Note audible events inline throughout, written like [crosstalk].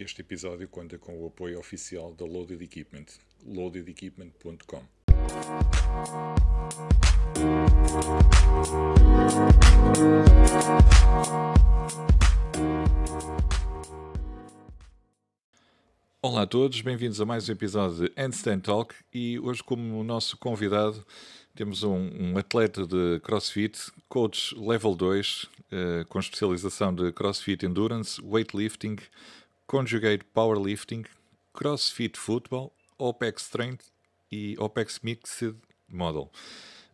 Este episódio conta com o apoio oficial da Loaded Equipment, loadedequipment.com. Olá a todos, bem-vindos a mais um episódio de Handstand Talk e hoje como nosso convidado temos um, um atleta de CrossFit, coach level 2, eh, com especialização de CrossFit Endurance, Weightlifting, Conjugate Powerlifting, CrossFit Football, OPEX Strength e OPEX Mixed Model.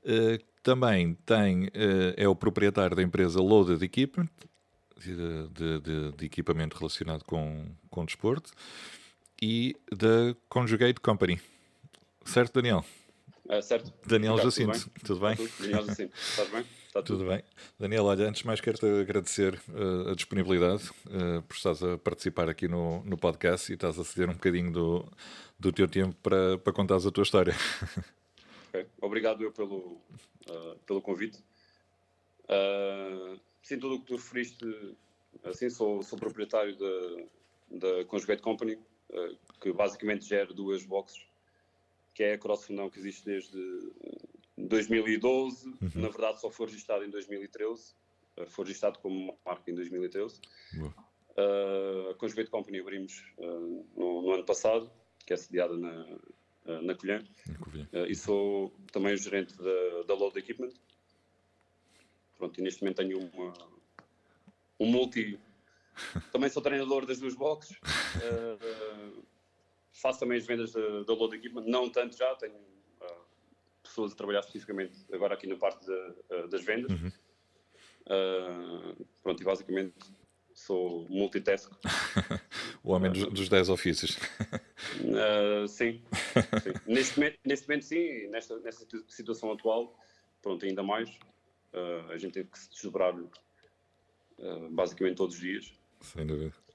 Uh, também tem, uh, é o proprietário da empresa Loaded Equipment, de, de, de, de equipamento relacionado com, com desporto, e da Conjugate Company. Certo, Daniel? É, certo. Daniel Obrigado, Jacinto, tudo bem? Tudo bem? Daniel Jacinto, estás bem? Está tudo. tudo bem. Daniel, olha, antes de mais quero-te agradecer uh, a disponibilidade uh, por estás a participar aqui no, no podcast e estás a ceder um bocadinho do, do teu tempo para, para contares a tua história. [laughs] Okay. Obrigado eu pelo, pelo convite. sim, tudo o que tu referiste, assim, sou, sou proprietário da, da Conjugate Company, que basicamente gera duas boxes que é a Crossfundão que existe desde 2012. Uhum. Na verdade, só foi registado em 2013. Uh, foi registado como marca em 2013. Uh, a Conjugate Company abrimos uh, no, no, ano passado, que é sediada na, uh, na Colhã. Uh, e sou também o gerente da, da Load Equipment. Pronto, e neste momento tenho uma, um multi. [laughs] também sou treinador das duas boxes. Faço também as vendas da, da Load Equipment, não tanto já, tenho uh, pessoas a trabalhar especificamente agora aqui na parte de, uh, das vendas. Uhum. Uh, pronto, e basicamente sou multitask. [laughs] o homem dos, dos 10 ofícios. sim, sim. [laughs] neste, momento, neste momento sim, nesta, nesta situação atual, pronto, ainda mais. a gente teve que se desdobrar basicamente todos os dias. Sem dúvida.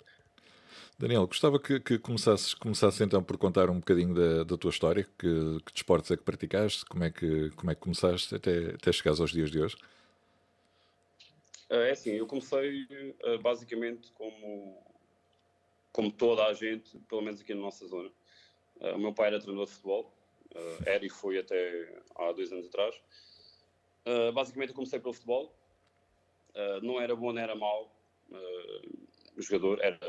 Daniel, gostava que, que começasses, começasses então por contar um bocadinho da, da tua história, que, que desportos é que praticaste, como é que, como é que começaste até, até chegares aos dias de hoje? É assim, eu comecei eh, basicamente como, como toda a gente, pelo menos aqui na nossa zona. Eh, o meu pai era treinador de futebol, eh, era e foi até há dois anos atrás. Basicamente eu comecei pelo futebol, não era bom, não era mau, jogador era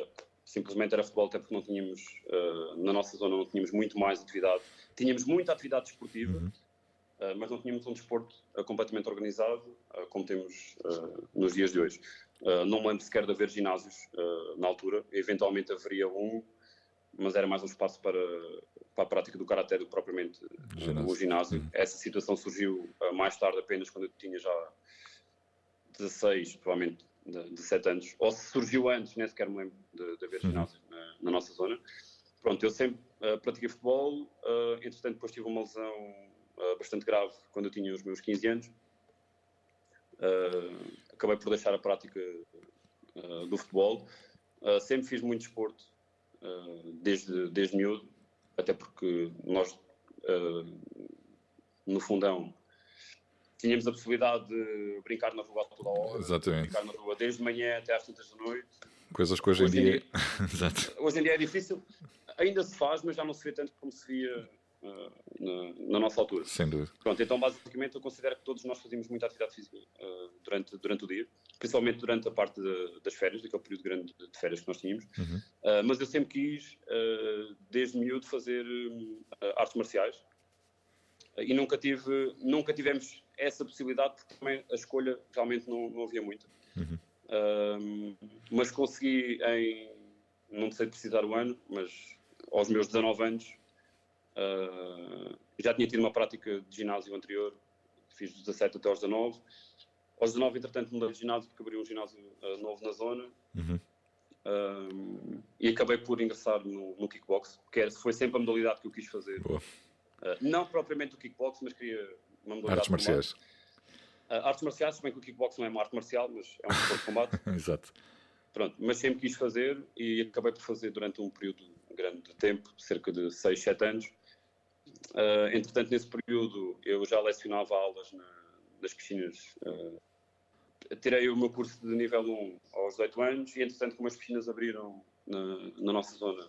simplesmente era futebol, até porque não tínhamos, uh, na nossa zona, não tínhamos muito mais atividade. Tínhamos muita atividade desportiva, uhum. uh, mas não tínhamos um desporto uh, completamente organizado, como temos nos dias de hoje. não me lembro sequer de haver ginásios na altura, eventualmente haveria um, mas era mais um espaço para, para a prática do karaté do que propriamente ginásio. o ginásio. Uhum. Essa situação surgiu mais tarde, apenas quando eu tinha já 16, provavelmente de, de 7 anos, ou se surgiu antes, nem sequer me lembro de, de haver uhum. ginásio na, na, nossa zona. Pronto, eu sempre uh, pratiquei futebol, uh, entretanto depois tive uma lesão uh, bastante grave quando eu tinha os meus 15 anos. Acabei por deixar a prática do futebol. sempre fiz muito desporto, desde, desde miúdo, até porque nós, no fundão, tínhamos a possibilidade de brincar na rua toda a hora. Exatamente. Brincar na rua desde manhã até às tantas da noite. Coisas que hoje, hoje em dia... dia... [laughs] Exato. Hoje em dia é difícil. Ainda se faz, mas já não se vê tanto como se via uh, na, na, nossa altura. Sem dúvida. Pronto, então basicamente eu considero que todos nós fazíamos muita atividade física uh, durante, durante o dia, principalmente durante a parte de, das férias, daquele período grande de, férias que nós tínhamos. Uhum. Uh, mas eu sempre quis, desde miúdo, fazer artes marciais e nunca tive, nunca tivemos essa possibilidade porque também a escolha realmente não, não havia muita. Uhum. Um, mas consegui em, não sei precisar o ano, mas aos meus 19 anos uh, já tinha tido uma prática de ginásio anterior, fiz dos 17 até aos 19. Aos 19, entretanto, mudei de ginásio porque abri um ginásio uh, novo na zona. Uhum. Um, e acabei por ingressar no, no kickbox, que foi sempre a modalidade que eu quis fazer. Boa. Uh, não propriamente o kickbox, mas queria uma modalidade Artes marciais. Uh, artes marciais, se bem que o kickbox não é uma arte marcial, mas é um esporte de combate. [laughs] Exato. Pronto, mas sempre quis fazer e acabei por fazer durante um período grande de tempo, cerca de 6, 7 anos. Uh, entretanto, nesse período eu já lecionava aulas na, nas piscinas. Uh, tirei o meu curso de nível 1 aos 18 anos e, entretanto, como as piscinas abriram na, na nossa zona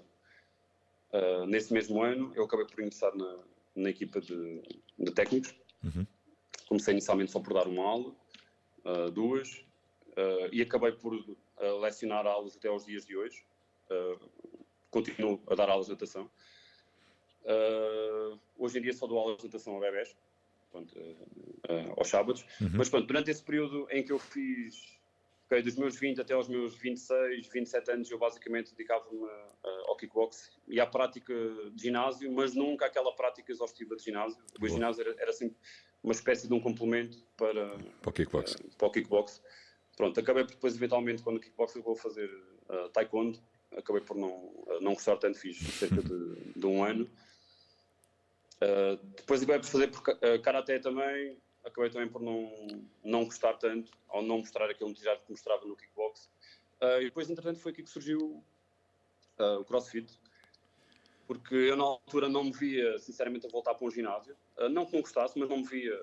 uh, nesse mesmo ano. Eu acabei por ingressar na, na equipa de, de técnicos. Uhum. Comecei inicialmente só por dar uma aula, uh, duas, uh, e acabei por lecionar aulas até aos dias de hoje. continuo a dar aulas de natação. hoje em dia só dou aulas de natação a bebés, pronto, aos sábados. Uhum. Mas pronto, durante esse período em que eu fiz Dos meus 20 até aos meus 26, 27 anos, eu basicamente dedicava-me ao kickbox e à prática de ginásio, mas nunca aquela prática exaustiva de ginásio. O Boa. ginásio era, era sempre uma espécie de um complemento para, para o kickbox. Uh, para o kickbox. Pronto, acabei por depois, eventualmente, quando o kickbox eu vou fazer uh, taekwondo, acabei por não, uh, não gostar tanto, fiz cerca de, [laughs] de um ano. depois acabei por fazer por, karaté também, acabei também por não, não gostar tanto, ou não mostrar aquele entusiasmo que mostrava no kickbox. Uh, e depois, entretanto, foi aqui que surgiu uh, o CrossFit, porque eu na altura não me via, sinceramente, a voltar para um ginásio. Uh, não que não gostasse, mas não me via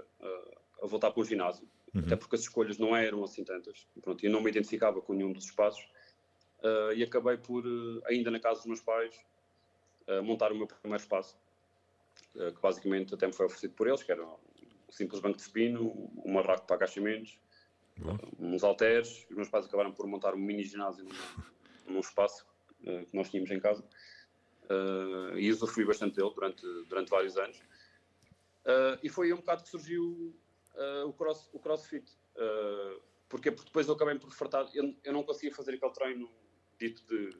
a voltar para um ginásio, uhum. até porque as escolhas não eram assim tantas. Pronto, eu não me identificava com nenhum dos espaços. e acabei por, ainda na casa dos meus pais, montar o meu primeiro espaço, que basicamente até me foi oferecido por eles, que era simples banco de espino, um marraco para agachamentos, Bom. uns halteres. Os meus pais acabaram por montar um mini ginásio num, [laughs] espaço uh, que nós tínhamos em casa. Uh, e usufrui bastante dele durante, durante vários anos. Uh, e foi aí um bocado que surgiu o, cross, o crossfit. porque depois eu acabei por fartar, eu, eu não conseguia fazer aquele treino dito de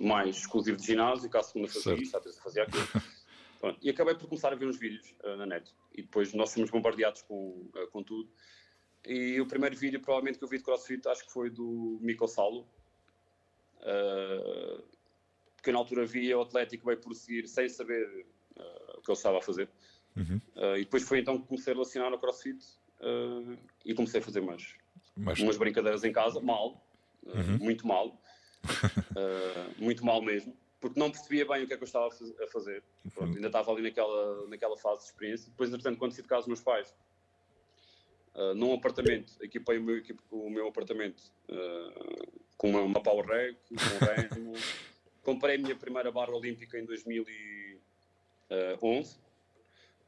mais exclusivo de ginásio, que à segunda fazia certo. isso, à terça fazia aquilo. [laughs] Pronto, e acabei por começar a ver uns vídeos uh, na net. E depois nós fomos bombardeados com, uh, com tudo. E o primeiro vídeo, provavelmente, que eu vi de CrossFit, acho que foi do Mico Salo. Uh, que na altura via o Atlético veio por seguir sem saber o que ele estava a fazer. Uhum. e depois foi então que comecei a relacionar o CrossFit e comecei a fazer umas, Mas... umas brincadeiras em casa, mal, uhum. muito mal. [laughs] muito mal mesmo porque não percebia bem o que é que eu estava a fazer. Pronto, ainda estava ali naquela, naquela fase de experiência. Depois, entretanto, quando saí de casa dos meus pais, uh, num apartamento, equipei o meu, o meu apartamento uh, com uma, uma Power Rack, um remo. [laughs] Comprei a minha primeira barra olímpica em 2011,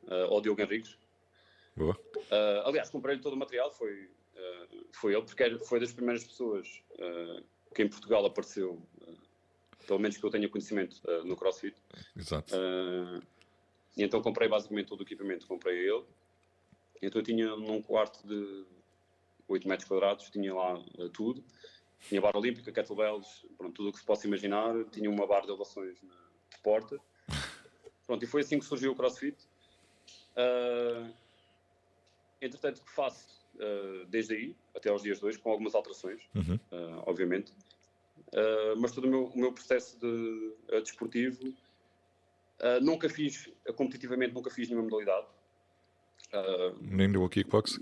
uh, ao Diogo Henriques. Boa. Uh, aliás, comprei-lhe todo o material, foi, foi ele, porque foi das primeiras pessoas que em Portugal apareceu pelo menos que eu tenha conhecimento uh, no CrossFit. Exato. Uh, e então comprei basicamente todo o equipamento, comprei ele. Então eu tinha num quarto de 8 metros quadrados, tinha lá uh, tudo. Tinha barra olímpica, kettlebells, pronto, tudo o que se possa imaginar. Tinha uma barra de elevações na, de porta. [laughs] Pronto, e foi assim que surgiu o CrossFit. Uh, entretanto, que faço desde aí até aos dias de hoje, com algumas alterações, uhum. uh, obviamente. Uh, mas todo o meu, o meu processo de, uh, desportivo uh, nunca fiz, competitivamente, nunca fiz nenhuma modalidade. Nem do kickbox?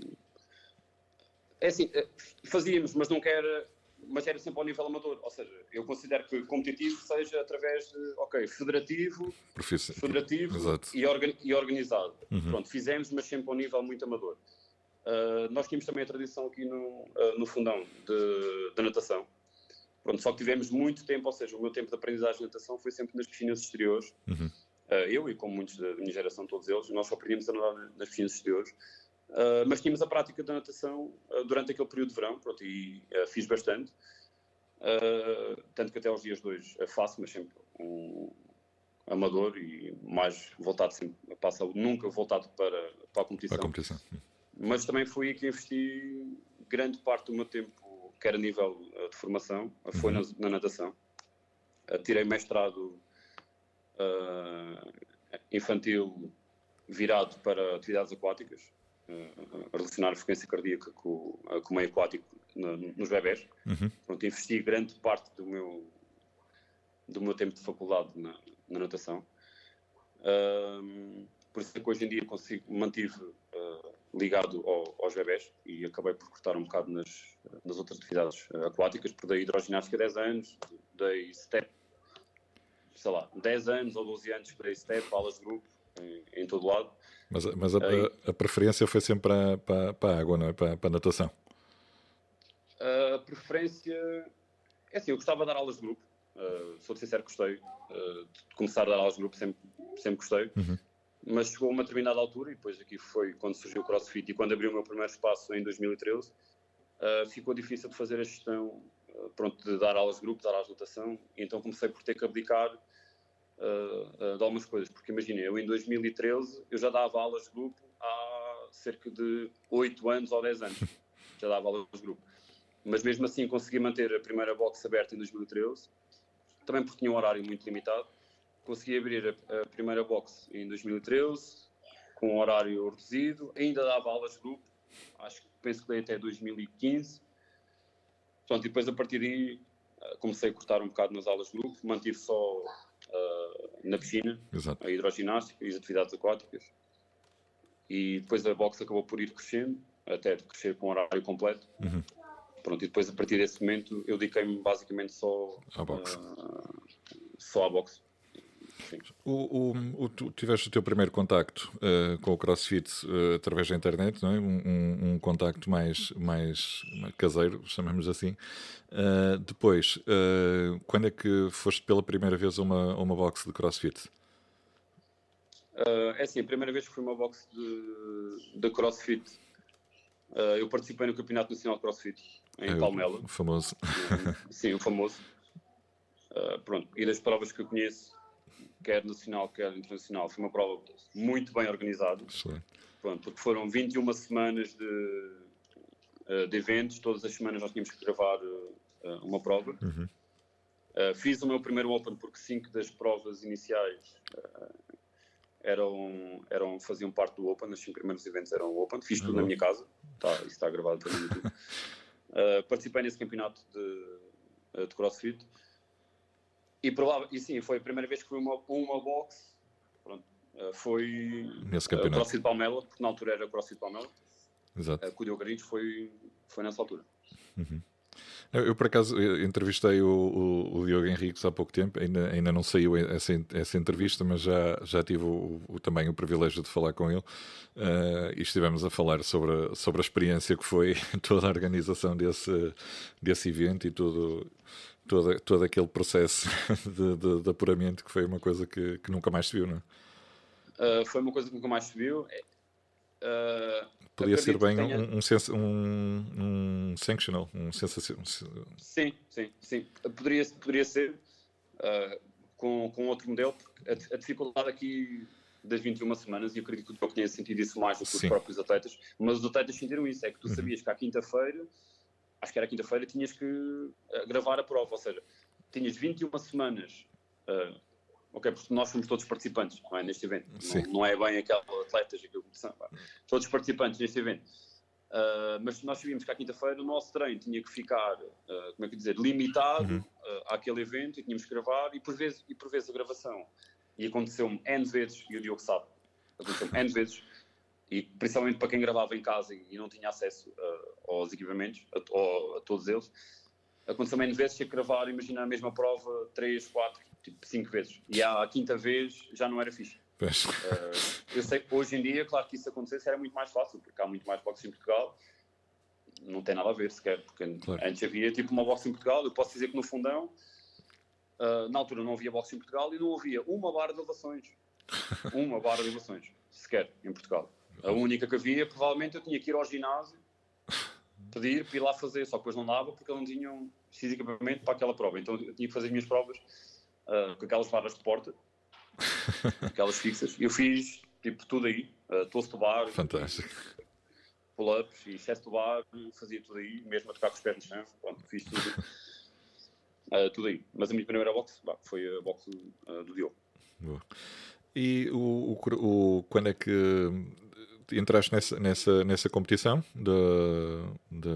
É assim, fazíamos, mas não era, mas era sempre ao nível amador. Ou seja, eu considero que competitivo seja através de, ok, federativo, federativo e, organ, e, organizado. Uhum. Pronto, fizemos, mas sempre ao nível muito amador. nós tínhamos também a tradição aqui no, no fundão de, de natação Pronto, só que tivemos muito tempo, ou seja, o meu tempo de aprendizagem de natação foi sempre nas piscinas exteriores. Uhum. Uh, eu e como muitos da minha geração, todos eles, nós só aprendíamos a nadar nas piscinas exteriores. Uh, mas tínhamos a prática da natação uh, durante aquele período de verão, pronto, e fiz bastante. tanto que até aos dias de hoje faço, mas sempre um amador e mais voltado sempre para a saúde, nunca voltado para, para a competição. Para a competição. Mas também fui que investi grande parte do meu tempo quer a nível uh, de formação, uh, foi uhum. na, na, natação. Uh, tirei mestrado infantil virado para atividades aquáticas, a relacionar a frequência cardíaca com, com o meio aquático no, nos bebés. Uhum. Pronto, investi grande parte do meu, do meu tempo de faculdade na, na natação. por isso é que hoje em dia consigo, mantive ligado ao, aos bebés e acabei por cortar um bocado nas, nas outras atividades aquáticas, por daí hidroginástica 10 anos, dei step, sei lá, 10 anos ou 12 anos dei step, aulas de grupo, em, em todo lado. Mas, mas a, a, a, preferência foi sempre para, para, para a água, não é? Para, para a natação? A preferência... É assim, eu gostava de dar aulas de grupo, Uh, sou sincero, gostei uh, de começar a dar aos grupos, sempre, sempre gostei. Uhum. Mas chegou a uma determinada altura, e depois aqui foi quando surgiu o CrossFit e quando abri o meu primeiro espaço em 2013, uh, ficou difícil de fazer a gestão, pronto, de dar aulas de grupo, dar aulas de lotação, então comecei por ter que abdicar de algumas coisas, porque imagina, eu em 2013 eu já dava aulas de grupo há cerca de 8 anos ou 10 anos, já dava aulas de grupo. Mas mesmo assim consegui manter a primeira box aberta em 2013 também porque tinha um horário muito limitado. Consegui abrir a, a primeira box em 2013, com um horário reduzido, ainda dava aulas de grupo, acho que penso que dei até 2015. Pronto, e depois a partir daí eh, comecei a cortar um bocado nas aulas de grupo, mantive só uh, na piscina, Exato. a hidroginástica e as atividades aquáticas. E depois a box acabou por ir crescendo, até crescer com um horário completo. Uhum. Pronto, e depois a partir desse momento eu dediquei-me basicamente só à boxe. Uh, só à boxe. O, o, o, tu tiveste o teu primeiro contacto uh, com o CrossFit uh, através da internet, não é? um, um, um contacto mais, mais caseiro, chamamos assim. Uh, depois, quando é que foste pela primeira vez a uma, uma box de CrossFit? é assim, a primeira vez que fui uma box de, de CrossFit, eu participei no Campeonato Nacional de CrossFit em é, Palmela. O famoso. Sim, o famoso. Pronto, e das provas que eu conheço, quer nacional, quer internacional, foi uma prova muito bem organizada. Excelente. Pronto, porque foram 21 semanas de, uh, de eventos, todas as semanas nós tínhamos que gravar uh, uma prova. Uhum. fiz o meu primeiro Open porque cinco das provas iniciais eram, eram, faziam parte do Open, os cinco primeiros eventos eram Open, fiz tudo uhum. na minha casa, tá, isso está gravado também. Uh, [laughs] participei nesse campeonato de, eh, de crossfit e, e sim, foi a primeira vez que fui uma, uma box. Pronto, uh, foi nesse campeonato. Uh, CrossFit Palmela, porque na altura era CrossFit Palmela. Exato. Uh, com o Diogo Garinhos foi, foi nessa altura. Uhum. Eu, por acaso, entrevistei o, o, o, Diogo Henriques há pouco tempo, ainda, ainda não saiu essa, essa entrevista, mas já, já tive o, o também o privilégio de falar com ele uh, e estivemos a falar sobre a, sobre a experiência que foi [laughs] toda a organização desse, desse evento e tudo, todo, todo aquele processo [laughs] de, de, de apuramento que foi uma coisa que, que nunca mais se viu, não é? Uh, foi uma coisa que nunca mais se viu. Uh, Podia ser bem tenha... um, um, um, um sanctional, um sensacional. Sim, sim, sim. Poderia, poderia ser uh, com, com outro modelo, porque a, a, dificuldade aqui das 21 semanas, e eu acredito que eu tenha sentido isso mais do que os próprios atletas, mas os atletas sentiram isso, é que tu uhum. sabias que à quinta-feira, acho que era quinta-feira, tinhas que uh, gravar a prova, ou seja, tinhas 21 semanas uh, ok? Porque nós somos todos participantes não é, neste evento. Não, não, é bem aquela atletas, aquilo todos participantes neste evento. Uh, mas nós sabíamos que à quinta-feira o nosso treino tinha que ficar, uh, como é que dizer, limitado uhum. uh, àquele evento e tínhamos que gravar e por vezes, e por vezes a gravação. E aconteceu-me N vezes, e o Diogo sabe, aconteceu-me N vezes, e principalmente para quem gravava em casa e, não tinha acesso aos equipamentos, a, a, a todos eles, aconteceu-me N vezes que gravar, imagina a mesma prova, 3, 4, tipo cinco vezes. E à quinta vez já não era fixe. Uh, eu sei que hoje em dia, claro que isso acontecesse era muito mais fácil, porque há muito mais boxe em Portugal. Não tem nada a ver sequer, porque claro. antes havia tipo uma boxe em Portugal. Eu posso dizer que no fundão, uh, na altura não havia boxe em Portugal e não havia uma barra de elevações. [laughs] uma barra de elevações, sequer, em Portugal. A única que havia, provavelmente eu tinha que ir ao ginásio, pedir para ir lá fazer, só que depois não dava porque eles não tinham fisicamente para aquela prova. Então eu tinha que fazer as minhas provas uh, com aquelas barras de porta, [laughs] aquelas fixas. Eu fiz tipo tudo aí, uh, toast to bar, fantástico, pull-ups e chest bar, fazia tudo aí, mesmo a tocar com os pés no chão, pronto, fiz tudo, uh, [laughs] tudo aí. Mas a minha primeira box bah, foi a box uh, do Diogo. Boa. E o, o, o, quando é que entraste nessa, nessa, nessa competição de, de,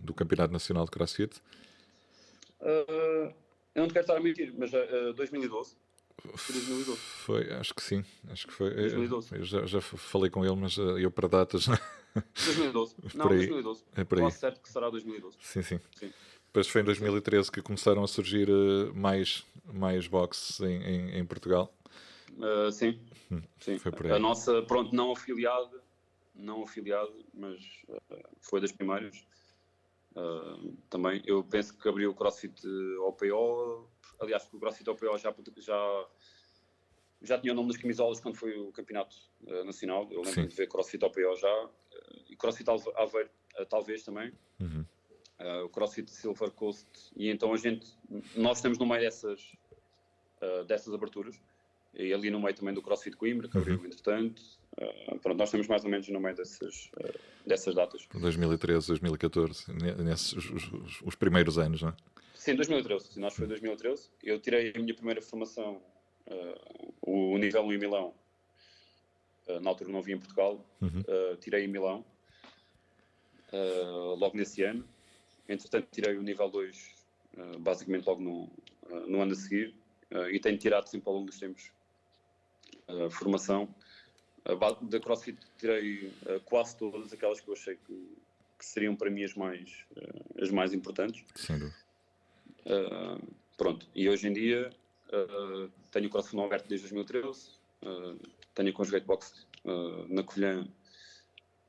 do Campeonato Nacional de CrossFit? Uh, eu não te quero estar a mentir, mas uh, 2012. 2012. Foi, acho que sim, acho que foi. 2012. Eu, já, já falei com ele, mas uh, eu para datas. 2012. [laughs] Não, aí. 2012. É por aí. Quase certo que será 2012. Sim, sim. sim. Depois foi em 2013 que começaram a surgir uh, mais, mais boxes em, em, em Portugal. Uh, sim, hum, sim. Foi por aí. A nossa, pronto, não afiliada, não afiliada, mas uh, foi das primeiras. Uh, também eu penso que abriu o CrossFit OPO aliás, o CrossFit OPO já, já, já tinha o nome das camisolas quando foi o campeonato uh, nacional. Eu lembro Sim. de ver CrossFit OPO já, e CrossFit Aveiro talvez também. Uhum. o CrossFit Silver Coast, e então a gente, nós estamos no meio dessas, dessas aberturas, e ali no meio também do CrossFit Coimbra, que abriu uhum. entretanto. pronto, nós estamos mais ou menos no meio dessas, dessas datas. 2013, 2014, nesses os, os, os primeiros anos, não é? Sim, 2013. Nós foi 2013. Eu tirei a minha primeira formação, uh, o nível 1 em Milão. Uh, na altura não havia em Portugal. Uhum. Uh, tirei em Milão. logo nesse ano. Entretanto, tirei o nível 2, basicamente logo no, no ano a seguir. e tenho tirado sempre ao longo dos tempos formação. da CrossFit tirei quase todas aquelas que eu achei que, que seriam para mim as mais, as mais importantes. Uh, pronto, e hoje em dia tenho o CrossFit aberto desde 2013, uh, tenho a Conjugate Box na Colhã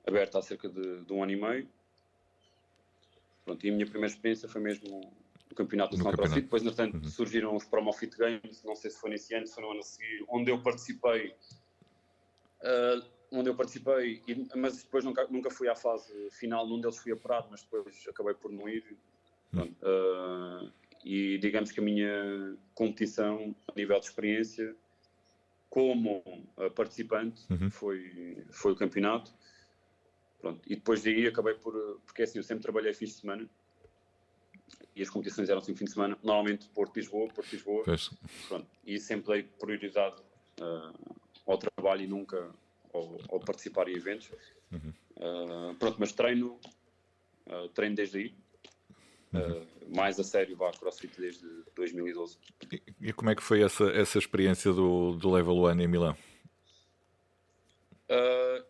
aberta há cerca de, de, um ano e meio. Pronto, e a minha primeira experiência foi mesmo o Campeonato Nacional de CrossFit, depois, entretanto, uhum. surgiram os Promofit Games, não sei se foi nesse ano, se foi no ano a seguir, onde eu participei. onde eu participei, mas depois nunca, nunca fui à fase final, num deles fui apurado, mas depois acabei por não ir. Pronto, uh, e digamos que a minha competição a nível de experiência como uh, participante uhum. foi, foi o campeonato. Pronto, e depois daí acabei por. Porque assim, eu sempre trabalhei fins de semana e as competições eram assim fim de semana, normalmente Porto Lisboa, Porto Lisboa. Pronto, e sempre dei prioridade uh, ao trabalho e nunca ao, ao participar em eventos. Uhum. Uh, pronto, mas treino, uh, treino desde aí. Uhum. Uh, mais a sério vá CrossFit desde 2012. E, e, como é que foi essa, essa experiência do, do Level 1 em Milão? Uh,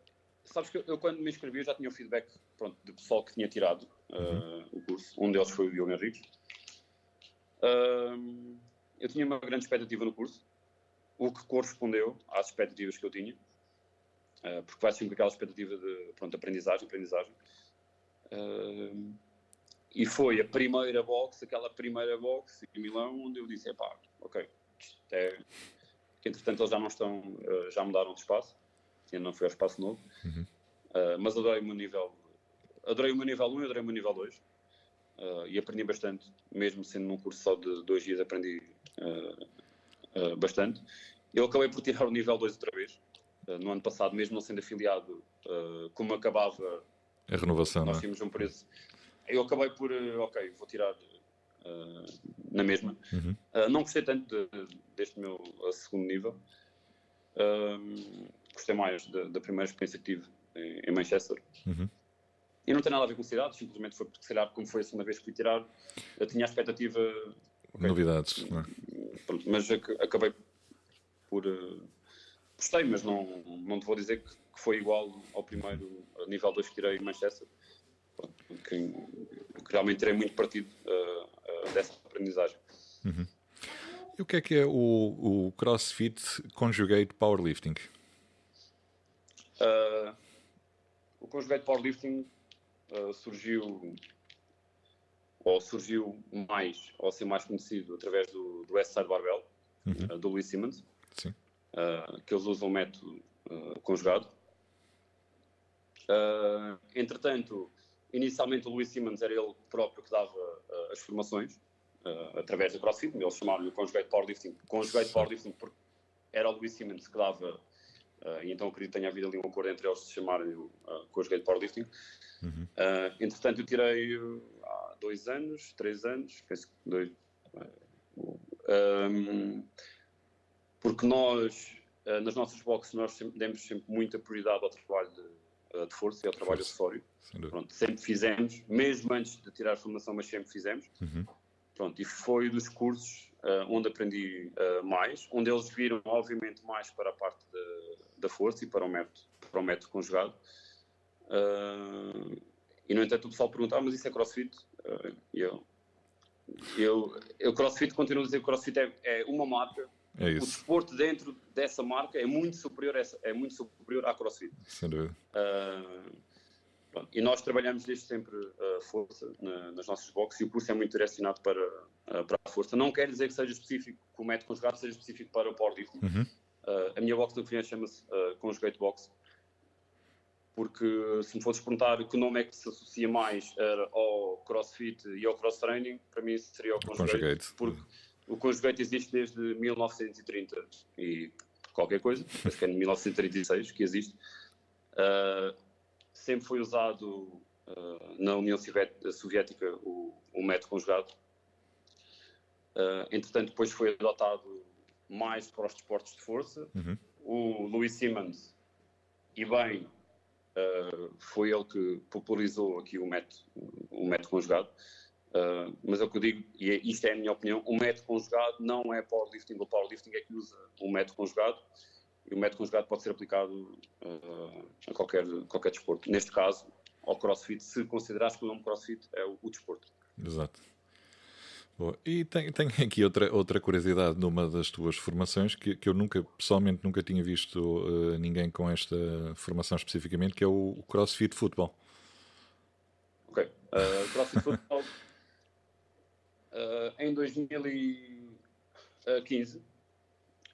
sabes que eu, eu, quando me inscrevi já tinha o feedback pronto, do pessoal que tinha tirado uh, uhum. o curso. Um deles foi o Diogo Henriques. eu tinha uma grande expectativa no curso, o que correspondeu às expectativas que eu tinha, porque vai sempre aquela expectativa de pronto, aprendizagem, aprendizagem. E foi a primeira box, aquela primeira box em Milão, onde eu disse, pá, ok, é... que entretanto eles já não estão, uh, já mudaram de espaço, ainda não foi ao espaço novo, uhum. uh, mas adorei o meu nível, adorei o meu nível 1 e adorei o meu nível 2, uh, eh, e aprendi bastante, mesmo sendo num curso só de dois dias, aprendi bastante. Eu acabei por tirar o nível 2 outra vez, no ano passado, mesmo não sendo afiliado, como acabava a renovação, nós é? tínhamos um preço eu acabei por, ok, vou tirar uh, na mesma. Uhum. Uh, não gostei tanto de, deste meu segundo nível. Uh, gostei mais da, da, primeira experiência que tive em, em Manchester. Uhum. E não tem nada a ver com cidade, simplesmente foi porque, se calhar, como foi a segunda vez que fui tirar, eu tinha a expectativa. Okay, Novidades, não é? Pronto, mas acabei por. gostei, mas não, não te vou dizer que, que foi igual ao primeiro nível 2 que tirei em Manchester que, que realmente terei muito partido uh, uh, dessa aprendizagem. Uhum. E o que é que é o, o CrossFit Conjugate Powerlifting? Uh, o Conjugate Powerlifting surgiu ou surgiu mais, ou ser mais conhecido através do, do Westside Barbell, uhum. do Louis Simmons, que eles usam o método conjugado. entretanto, Inicialmente o Luís Simmons era ele próprio que dava uh, as formações uh, através do CrossFit, eles chamaram-lhe o Conjugate Powerlifting, Conjugate Powerlifting porque era o Luís Simmons que dava, uh, então acredito que tenha havido ali um acordo entre eles de chamarem o Conjugate Powerlifting. Uhum. entretanto eu tirei há dois anos, três anos, penso que dois, um, porque nós, nas nossas boxes, nós sempre, demos sempre muita prioridade ao trabalho de de força e ao trabalho acessório. Pronto, sempre fizemos, mesmo antes de tirar a formação, mas sempre fizemos. Uhum. Pronto, e foi dos cursos uh, onde aprendi uh, mais, onde eles viram, obviamente, mais para a parte de, da força e para o método, para o método conjugado. Uh, e, no entanto, o pessoal pergunta, ah, mas isso é crossfit? E eu, eu, eu, crossfit, continuo a dizer que crossfit é, é uma marca é o desporto dentro dessa marca é muito superior, a, é muito superior à CrossFit. Sem dúvida. Uh, E nós trabalhamos desde sempre a uh, força na, nas nossas boxes e o curso é muito direcionado para, uh, para a força. Não quer dizer que seja específico, que o método conjugado seja específico para o powerlifting. Uhum. A minha box no cliente chama-se uh, Conjugate Box, porque se me fosse perguntar que nome é que se associa mais ao CrossFit e ao Cross Training, para mim seria o Conjugate, conjugate. porque o Conjugate existe desde 1930 e qualquer coisa, acho que é em 1936 que existe. Uh, sempre foi usado uh, na União Soviética o, o método conjugado. Uh, entretanto, depois foi adotado mais para os desportos de força. Uhum. O Louis Simmons, e bem, uh, foi ele que popularizou aqui o método, o método conjugado. Uh, mas é o que eu digo, e é, isto é a minha opinião, o método conjugado não é powerlifting, o powerlifting é que usa o método conjugado e o método conjugado pode ser aplicado uh, a qualquer, qualquer desporto. Neste caso, ao crossfit, se considerares que o nome crossfit é o, o desporto. Exato. E tenho, tenho, [laughs] aqui outra, outra curiosidade numa das tuas formações que, que eu nunca, pessoalmente, nunca tinha visto uh, ninguém com esta formação especificamente, que é o, o CrossFit Futebol. Ok. Uh, CrossFit Futebol uh, [laughs] em 2015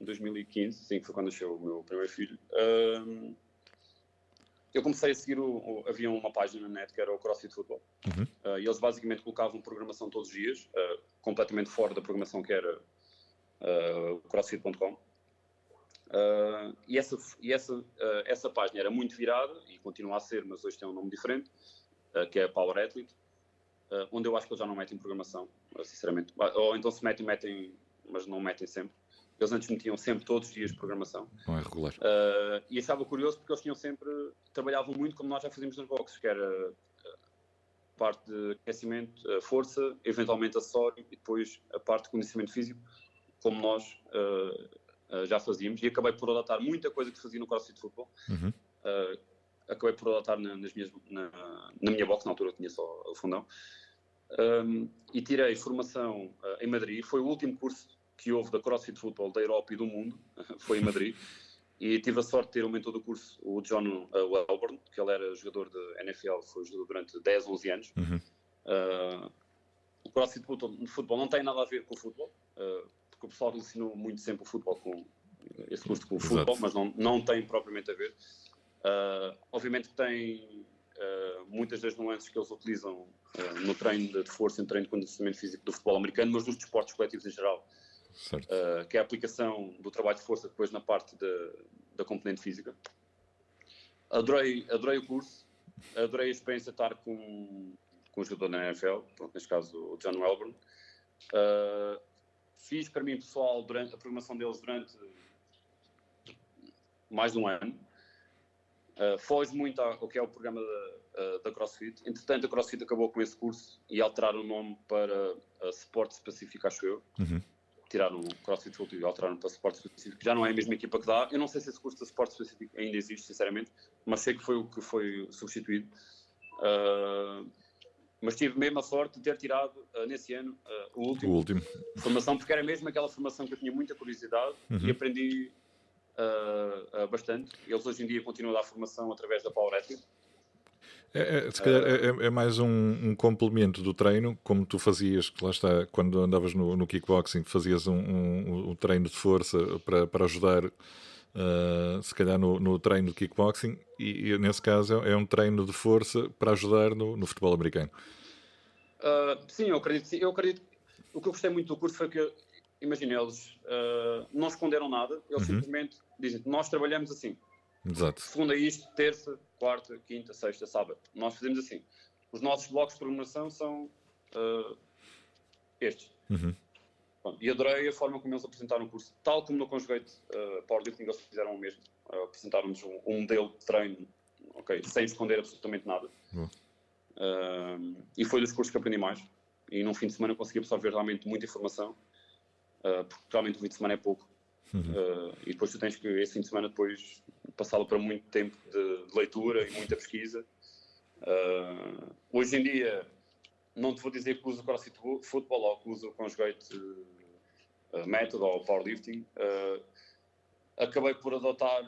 2015, sim, foi quando nasceu o meu primeiro filho. Um, eu comecei a seguir, o, o, havia uma página na net que era o CrossFit Football. Uhum. Uh, e eles basicamente colocavam programação todos os dias, uh, completamente fora da programação que era uh, CrossFit.com. Uh, e essa, e essa, essa página era muito virada, e continua a ser, mas hoje tem um nome diferente, que é Power Athlete, onde eu acho que eles já não metem programação, sinceramente. Ou então se metem, metem, mas não metem sempre. Eles antes metiam sempre todos os dias de programação. Não é regular. Uh, e achava curioso porque eles tinham sempre, trabalhavam muito como nós já fazíamos nas boxes, que era ah, parte de aquecimento, a força, eventualmente acessório e depois a parte de conhecimento físico, como nós já fazíamos. E acabei por adotar muita coisa que fazia no CrossFit Football. Uhum. Uh, acabei por adotar na, nas minhas, na, na, minha box, na altura eu tinha só o fundão. Um, e tirei formação em Madrid. Foi o último curso que houve da CrossFit Football da Europa e do mundo, [laughs] foi em Madrid, e tive a sorte de ter o mentor do curso, o John uh, Welborn, que ele era jogador de NFL, foi jogador durante 10, 11 anos. Uhum. Uh, o CrossFit Football não tem nada a ver com o futebol, uh, porque o pessoal ensinou muito sempre o futebol com esse curso com o Exato. futebol, mas não, não tem propriamente a ver. Uh, obviamente que tem uh, muitas das nuances que eles utilizam uh, no treino de força no treino de condicionamento físico do futebol americano, mas dos desportos coletivos em geral uh, que é a aplicação do trabalho de força depois na parte de, da componente física. Adorei, adorei o curso, adorei a experiência de estar com, com o jogador na NFL, pronto, neste caso o John Welburn. Uh, fiz para mim pessoal durante, a programação deles durante mais de um ano. Uh, foge muito ao que é o programa da, uh, da CrossFit. Entretanto, a CrossFit acabou com esse curso e alteraram o nome para uh, Sport Específico, acho eu. Uhum tiraram o CrossFit Full e alteraram para suporte específico, já não é a mesma equipa que dá. Eu não sei se esse curso de suporte específico ainda existe, sinceramente, mas sei que foi o que foi substituído. Uh, mas tive mesmo a sorte de ter tirado uh, nesse ano uh, o, último, o último formação, porque era mesmo aquela formação que eu tinha muita curiosidade uhum. e aprendi bastante. Eles hoje em dia continuam a dar formação através da Power. É, é, se calhar é, é mais um, um, complemento do treino, como tu fazias, lá está, quando andavas no, no kickboxing, fazias um, um, um, treino de força para, para ajudar, uh, se calhar, no, no, treino de kickboxing, e, e, nesse caso é um treino de força para ajudar no, no futebol americano. Uh, sim, eu acredito, sim, eu acredito. O que eu gostei muito do curso foi que, imagina, eles uh, não esconderam nada, eles uhum. simplesmente dizem nós trabalhamos assim. Exato. Segunda isto, terça, quarta, quinta, sexta, sábado. Nós fazemos assim. Os nossos blocos de programação são uh, estes. Uhum. Bom, e adorei a forma como eles apresentaram o curso. Tal como no Conjugate uh, Powerlifting, eles fizeram o mesmo. Uh, Apresentaram-nos um, um, modelo de treino okay, sem esconder absolutamente nada. Uhum. Uh, e foi dos cursos que aprendi mais. E num fim de semana consegui absorver realmente muita informação, uh, porque realmente o fim de semana é pouco. Uhum. Uh, e depois tu tens que, esse fim de semana, depois passá-lo para muito tempo de, de, leitura e muita pesquisa. Uh, hoje em dia, não te vou dizer que uso CrossFit Football ou que uso o Conjugate uh, Method ou Powerlifting. acabei por adotar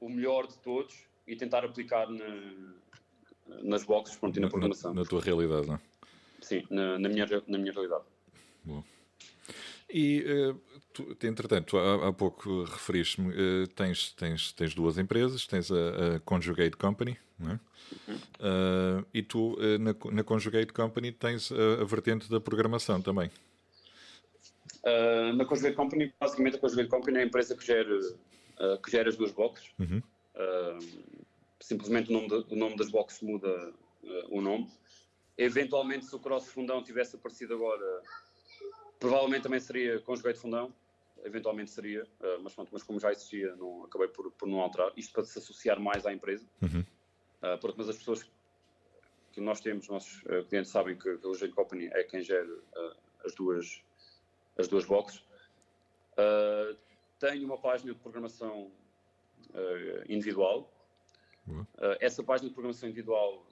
o melhor de todos e tentar aplicar na, nas boxes pronto, e na programação. Na, na tua realidade, não é? Sim, na, na, minha, na minha realidade. Bom. E, uh, tu, entretanto, há, há pouco referiste-me, uh, tens, tens, tens duas empresas, tens a, a Conjugate Company, é? Uhum. Uh, e tu, na, na Conjugate Company, tens a, a vertente da programação também. na Conjugate Company, basicamente, a Conjugate Company é a empresa que gera, que gera as duas boxes. Uhum. simplesmente o nome, de, o nome das boxes muda o nome. Eventualmente, se o Cross Fundão tivesse aparecido agora Provavelmente também seria conjugado de fundão, eventualmente seria, uh, mas, pronto, mas como já existia, não, acabei por, por não alterar. Isto para se associar mais à empresa. Uhum. Uh, pronto, mas as pessoas que nós temos, nossos uh, clientes sabem que, que o Legend Company é quem gera as, duas, as duas boxes. tenho uma página de programação individual. Uhum. essa página de programação individual,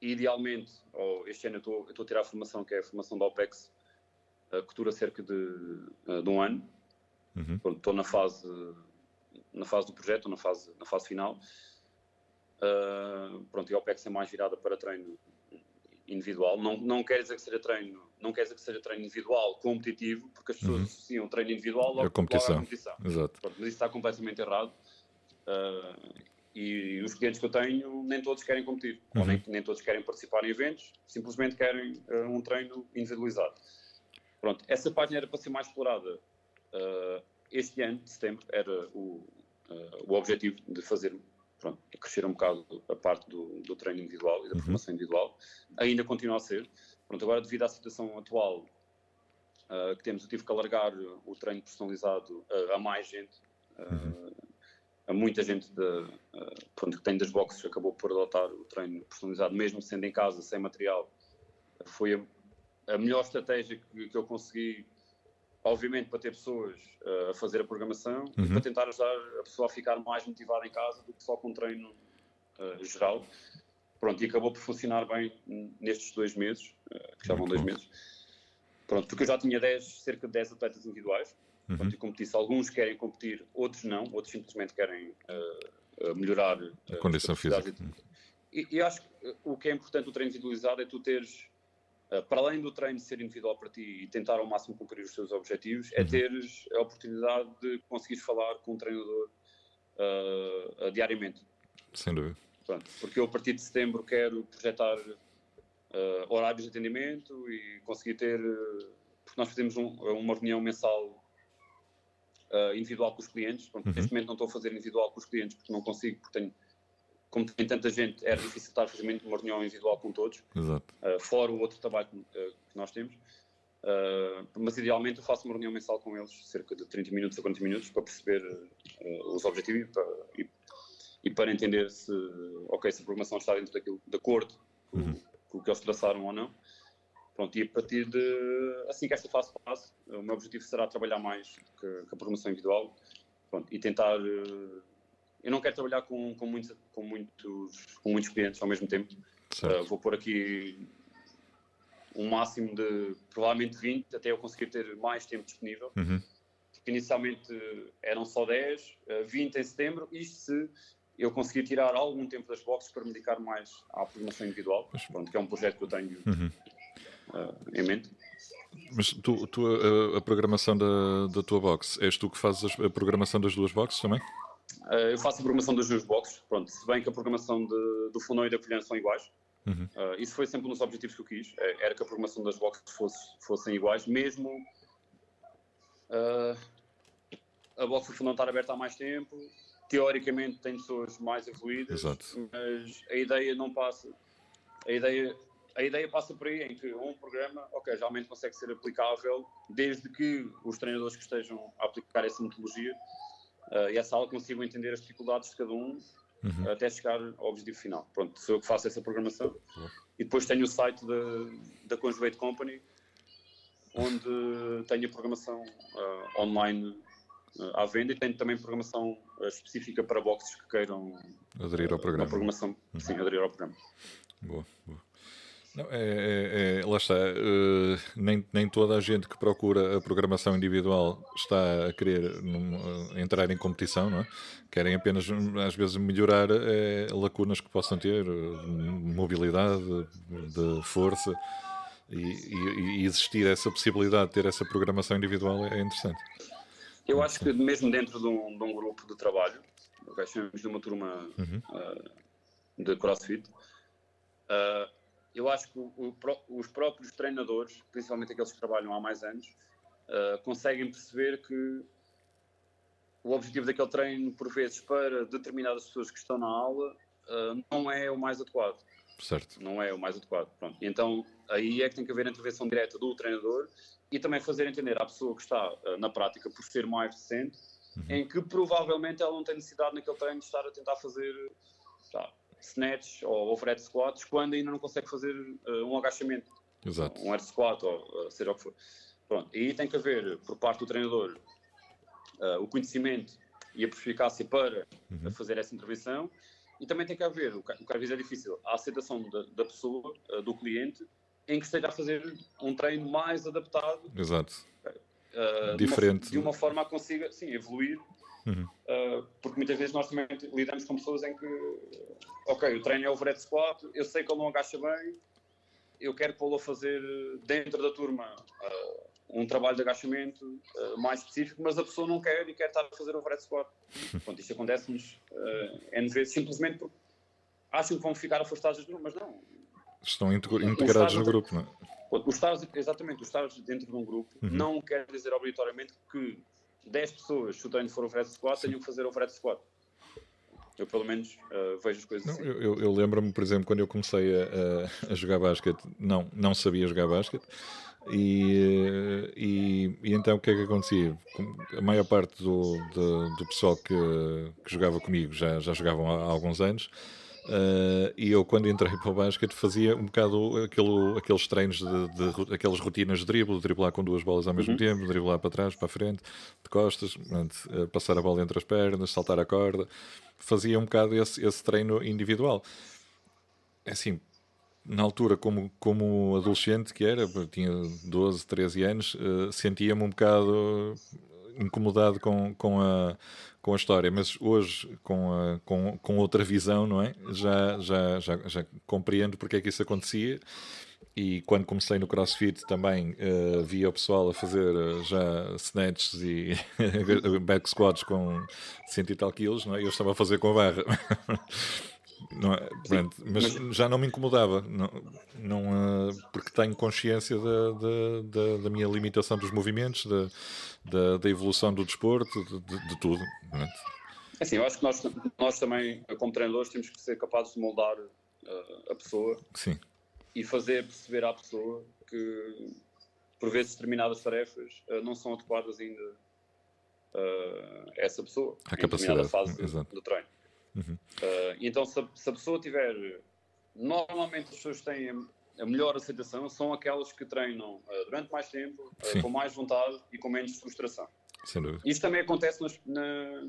idealmente, ou este ano eu estou a tirar a formação, que é a formação da OPEX, que dura cerca de, de um ano. Uhum. Estou na fase, na fase do projeto, na fase, na fase final. Uh, pronto, e a OPEX é mais virada para treino individual. Não, não quer dizer que seja treino, não quer dizer que seja treino individual competitivo, porque as pessoas uhum. associam treino individual logo, a competição. Logo competição. Exato. Pronto, mas isso está completamente errado. Uh, e os clientes que eu tenho, nem todos querem competir, uhum. ou nem, nem todos querem participar em eventos, simplesmente querem uh, um treino individualizado. Pronto, essa página era para ser mais explorada. Uh, este ano, de setembro, era o, uh, o objetivo de fazer, pronto, crescer um bocado a parte do, do treino individual e da uhum. formação individual. Ainda continua a ser. Pronto, agora, devido à situação atual uh, que temos, eu tive que alargar o treino personalizado a mais gente. Uhum. A muita gente de, pronto, que tem das boxes acabou por adotar o treino personalizado, mesmo sendo em casa, sem material. Foi a, melhor estratégia que, que, eu consegui, obviamente, para ter pessoas uh, a fazer a programação uhum. e para tentar ajudar a pessoa a ficar mais motivada em casa do que só com treino uh, geral. Pronto, e acabou por funcionar bem nestes dois meses, uh, que já vão dois meses. Pronto, porque eu já tinha 10, cerca de 10 atletas individuais. Uhum. Pronto, e como disse, alguns querem competir, outros não, outros simplesmente querem melhorar a condição física. E, e acho que o que é importante do treino individualizado é tu teres para além do treino ser individual para ti e tentar ao máximo cumprir os teus objetivos, é uhum. teres a oportunidade de conseguires falar com o treinador uh, uh, diariamente. Sem dúvida. Pronto, porque eu a partir de setembro quero projetar uh, horários de atendimento e conseguir ter. porque nós fazemos um, uma reunião mensal individual com os clientes. Pronto, uhum. Neste momento não estou a fazer individual com os clientes porque não consigo, porque tenho como tem tanta gente, era difícil estar a fazer uma reunião individual com todos, Exato. Uh, fora o outro trabalho que, uh, que nós temos. Uh, mas idealmente eu faço uma reunião mensal com eles, cerca de 30 minutos a 40 minutos, para perceber os objetivos e para, e, e para, entender se, ok, se a programação está dentro daquilo, de acordo com, uhum. com o que eles traçaram ou não. Pronto, e a partir de, assim que esta fase passe, o meu objetivo será trabalhar mais que, que a programação individual pronto, e tentar eu não quero trabalhar com, com, muitos, com, muitos, com muitos clientes ao mesmo tempo. Uh, vou pôr aqui um máximo de provavelmente 20 até eu conseguir ter mais tempo disponível. Uhum. Porque inicialmente eram só 10, 20 em setembro, isto se eu conseguir tirar algum tempo das boxes para me dedicar mais à programação individual, pronto, que é um projeto que eu tenho uhum. uh, em mente. Mas tu, tu a, a, programação da, da tua box, és tu que fazes a programação das duas boxes também? Uh, eu faço a programação dos dois boxes, pronto, se bem que a programação de, do Funão e da Colhã são iguais. Uhum. Uh, isso foi sempre um dos objetivos que eu quis, é, era que a programação das boxes fosse, fossem iguais, mesmo a box do Funão estar aberta há mais tempo, teoricamente tem pessoas mais evoluídas, Exato. mas a ideia não passa, a ideia, a ideia passa por aí, em que um programa, ok, realmente consegue ser aplicável, desde que os treinadores que estejam a aplicar essa metodologia uh, e essa aula consigam entender as dificuldades de cada um uhum. até chegar ao objetivo final. Pronto, sou eu que faço essa programação. Uhum. E depois tenho o site da Conjugate Company, onde tenho a programação uh, online uh, à venda e tenho também programação específica para boxes que queiram aderir ao programa. programação, uhum. sim, aderir ao programa. Boa, boa. Não, é, é, é, lá está. Uh, nem, nem toda a gente que procura a programação individual está a querer num, uh, entrar em competição, não é? Querem apenas, às vezes, melhorar uh, lacunas que possam ter, mobilidade, de força. E, e, e, existir essa possibilidade de ter essa programação individual é interessante. Eu acho que mesmo dentro de um, de um grupo de trabalho, chamamos de uma turma uhum. de CrossFit, eu acho que o, o, os próprios treinadores, principalmente aqueles que trabalham há mais anos, uh, conseguem perceber que o objetivo daquele treino, por vezes, para determinadas pessoas que estão na aula, uh, não é o mais adequado. Certo. Não é o mais adequado. Pronto. Então, aí é que tem que haver a intervenção direta do treinador e também fazer entender à pessoa que está uh, na prática, por ser mais recente, uhum. em que provavelmente ela não tem necessidade naquele treino de estar a tentar fazer tá, snatch ou overhead squats quando ainda não consegue fazer uh, um agachamento. Exato. Um air squat ou uh, seja o que for. Pronto. E aí tem que haver, por parte do treinador, uh, o conhecimento e a perspicácia para uhum. fazer essa intervenção e também tem que haver, o que às vezes é difícil, a aceitação da, da pessoa, do cliente, em que esteja a fazer um treino mais adaptado. Exato. Uh, Diferente. De uma, de uma, forma a consiga, sim, evoluir. Uhum. Uh, porque muitas vezes nós também lidamos com pessoas em que ok, o treino é overhead squat, eu sei que ele não agacha bem, eu quero pô-lo a fazer dentro da turma uh, um trabalho de agachamento uh, mais específico, mas a pessoa não quer e quer estar a fazer overhead squat. Pronto, isto acontece-nos uh, N vezes simplesmente porque acham que vão ficar afastados do grupo, mas não. Estão integrados no grupo, não é? Exatamente, o estar dentro de um grupo uhum. não quer dizer obrigatoriamente que 10 pessoas, se o treino for overhead squat, tenham que fazer overhead squat. Eu, pelo menos, uh, vejo as coisas não, assim. Eu, eu lembro-me, por exemplo, quando eu comecei a, a, jogar basquete, não, não sabia jogar basquete. E, e, e, então o que é que acontecia? A maior parte do, do, do pessoal que, que, jogava comigo já, já jogavam há alguns anos. Uh, e eu, quando entrei para o basquete, fazia um bocado aquele, aqueles treinos, de, de, aquelas rotinas de drible, driblar com duas bolas ao mesmo uhum. tempo, driblar para trás, para a frente, de costas, uh, passar a bola entre as pernas, saltar a corda. Fazia um bocado esse, esse treino individual. É assim, na altura, como, como adolescente que era, tinha 12, 13 anos, uh, sentia-me um bocado incomodado com, com, a, com a história, mas hoje, com, a, com, com outra visão, não é? Já, já, já, já compreendo porque é que isso acontecia. E quando comecei no CrossFit também uh, via o pessoal a fazer uh, já snatches e [laughs] back squats com 100 e tal quilos, não é? eu estava a fazer com a barra. Não é? Pronto, mas, mas, já não me incomodava, não, não, uh, porque tenho consciência da, da, da, da, minha limitação dos movimentos, da, da, da evolução do desporto, de, de, de tudo. É? Assim, eu acho que nós, nós também, como treinadores, temos que ser capazes de moldar uh, a pessoa Sim. e fazer perceber à pessoa que, por vezes, determinadas tarefas uh, não são adequadas ainda a essa pessoa, a capacidade fase do treino. Uhum. Uh, então, se a, se a, pessoa tiver. Normalmente, as pessoas têm a melhor aceitação são aquelas que treinam uh, durante mais tempo, uh, com mais vontade e com menos frustração. Sem dúvida. Isto também acontece nas, na,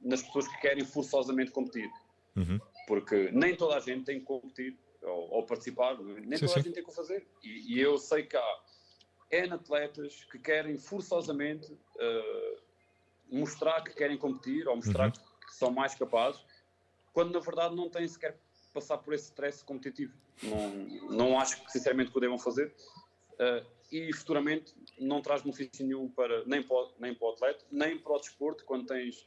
nas pessoas que querem forçosamente competir. Uhum. Porque nem toda a gente tem que competir ou, ou participar, nem sim, toda sim. a gente tem que o fazer. E, e, eu sei que há N atletas que querem forçosamente mostrar que querem competir ou mostrar uhum. que são mais capazes quando na verdade não têm sequer passar por esse stress competitivo. Não, não acho que sinceramente que o devam fazer uh, e futuramente não traz benefício nenhum para, nem, para, nem para o atleta, nem para o desporto, quando tens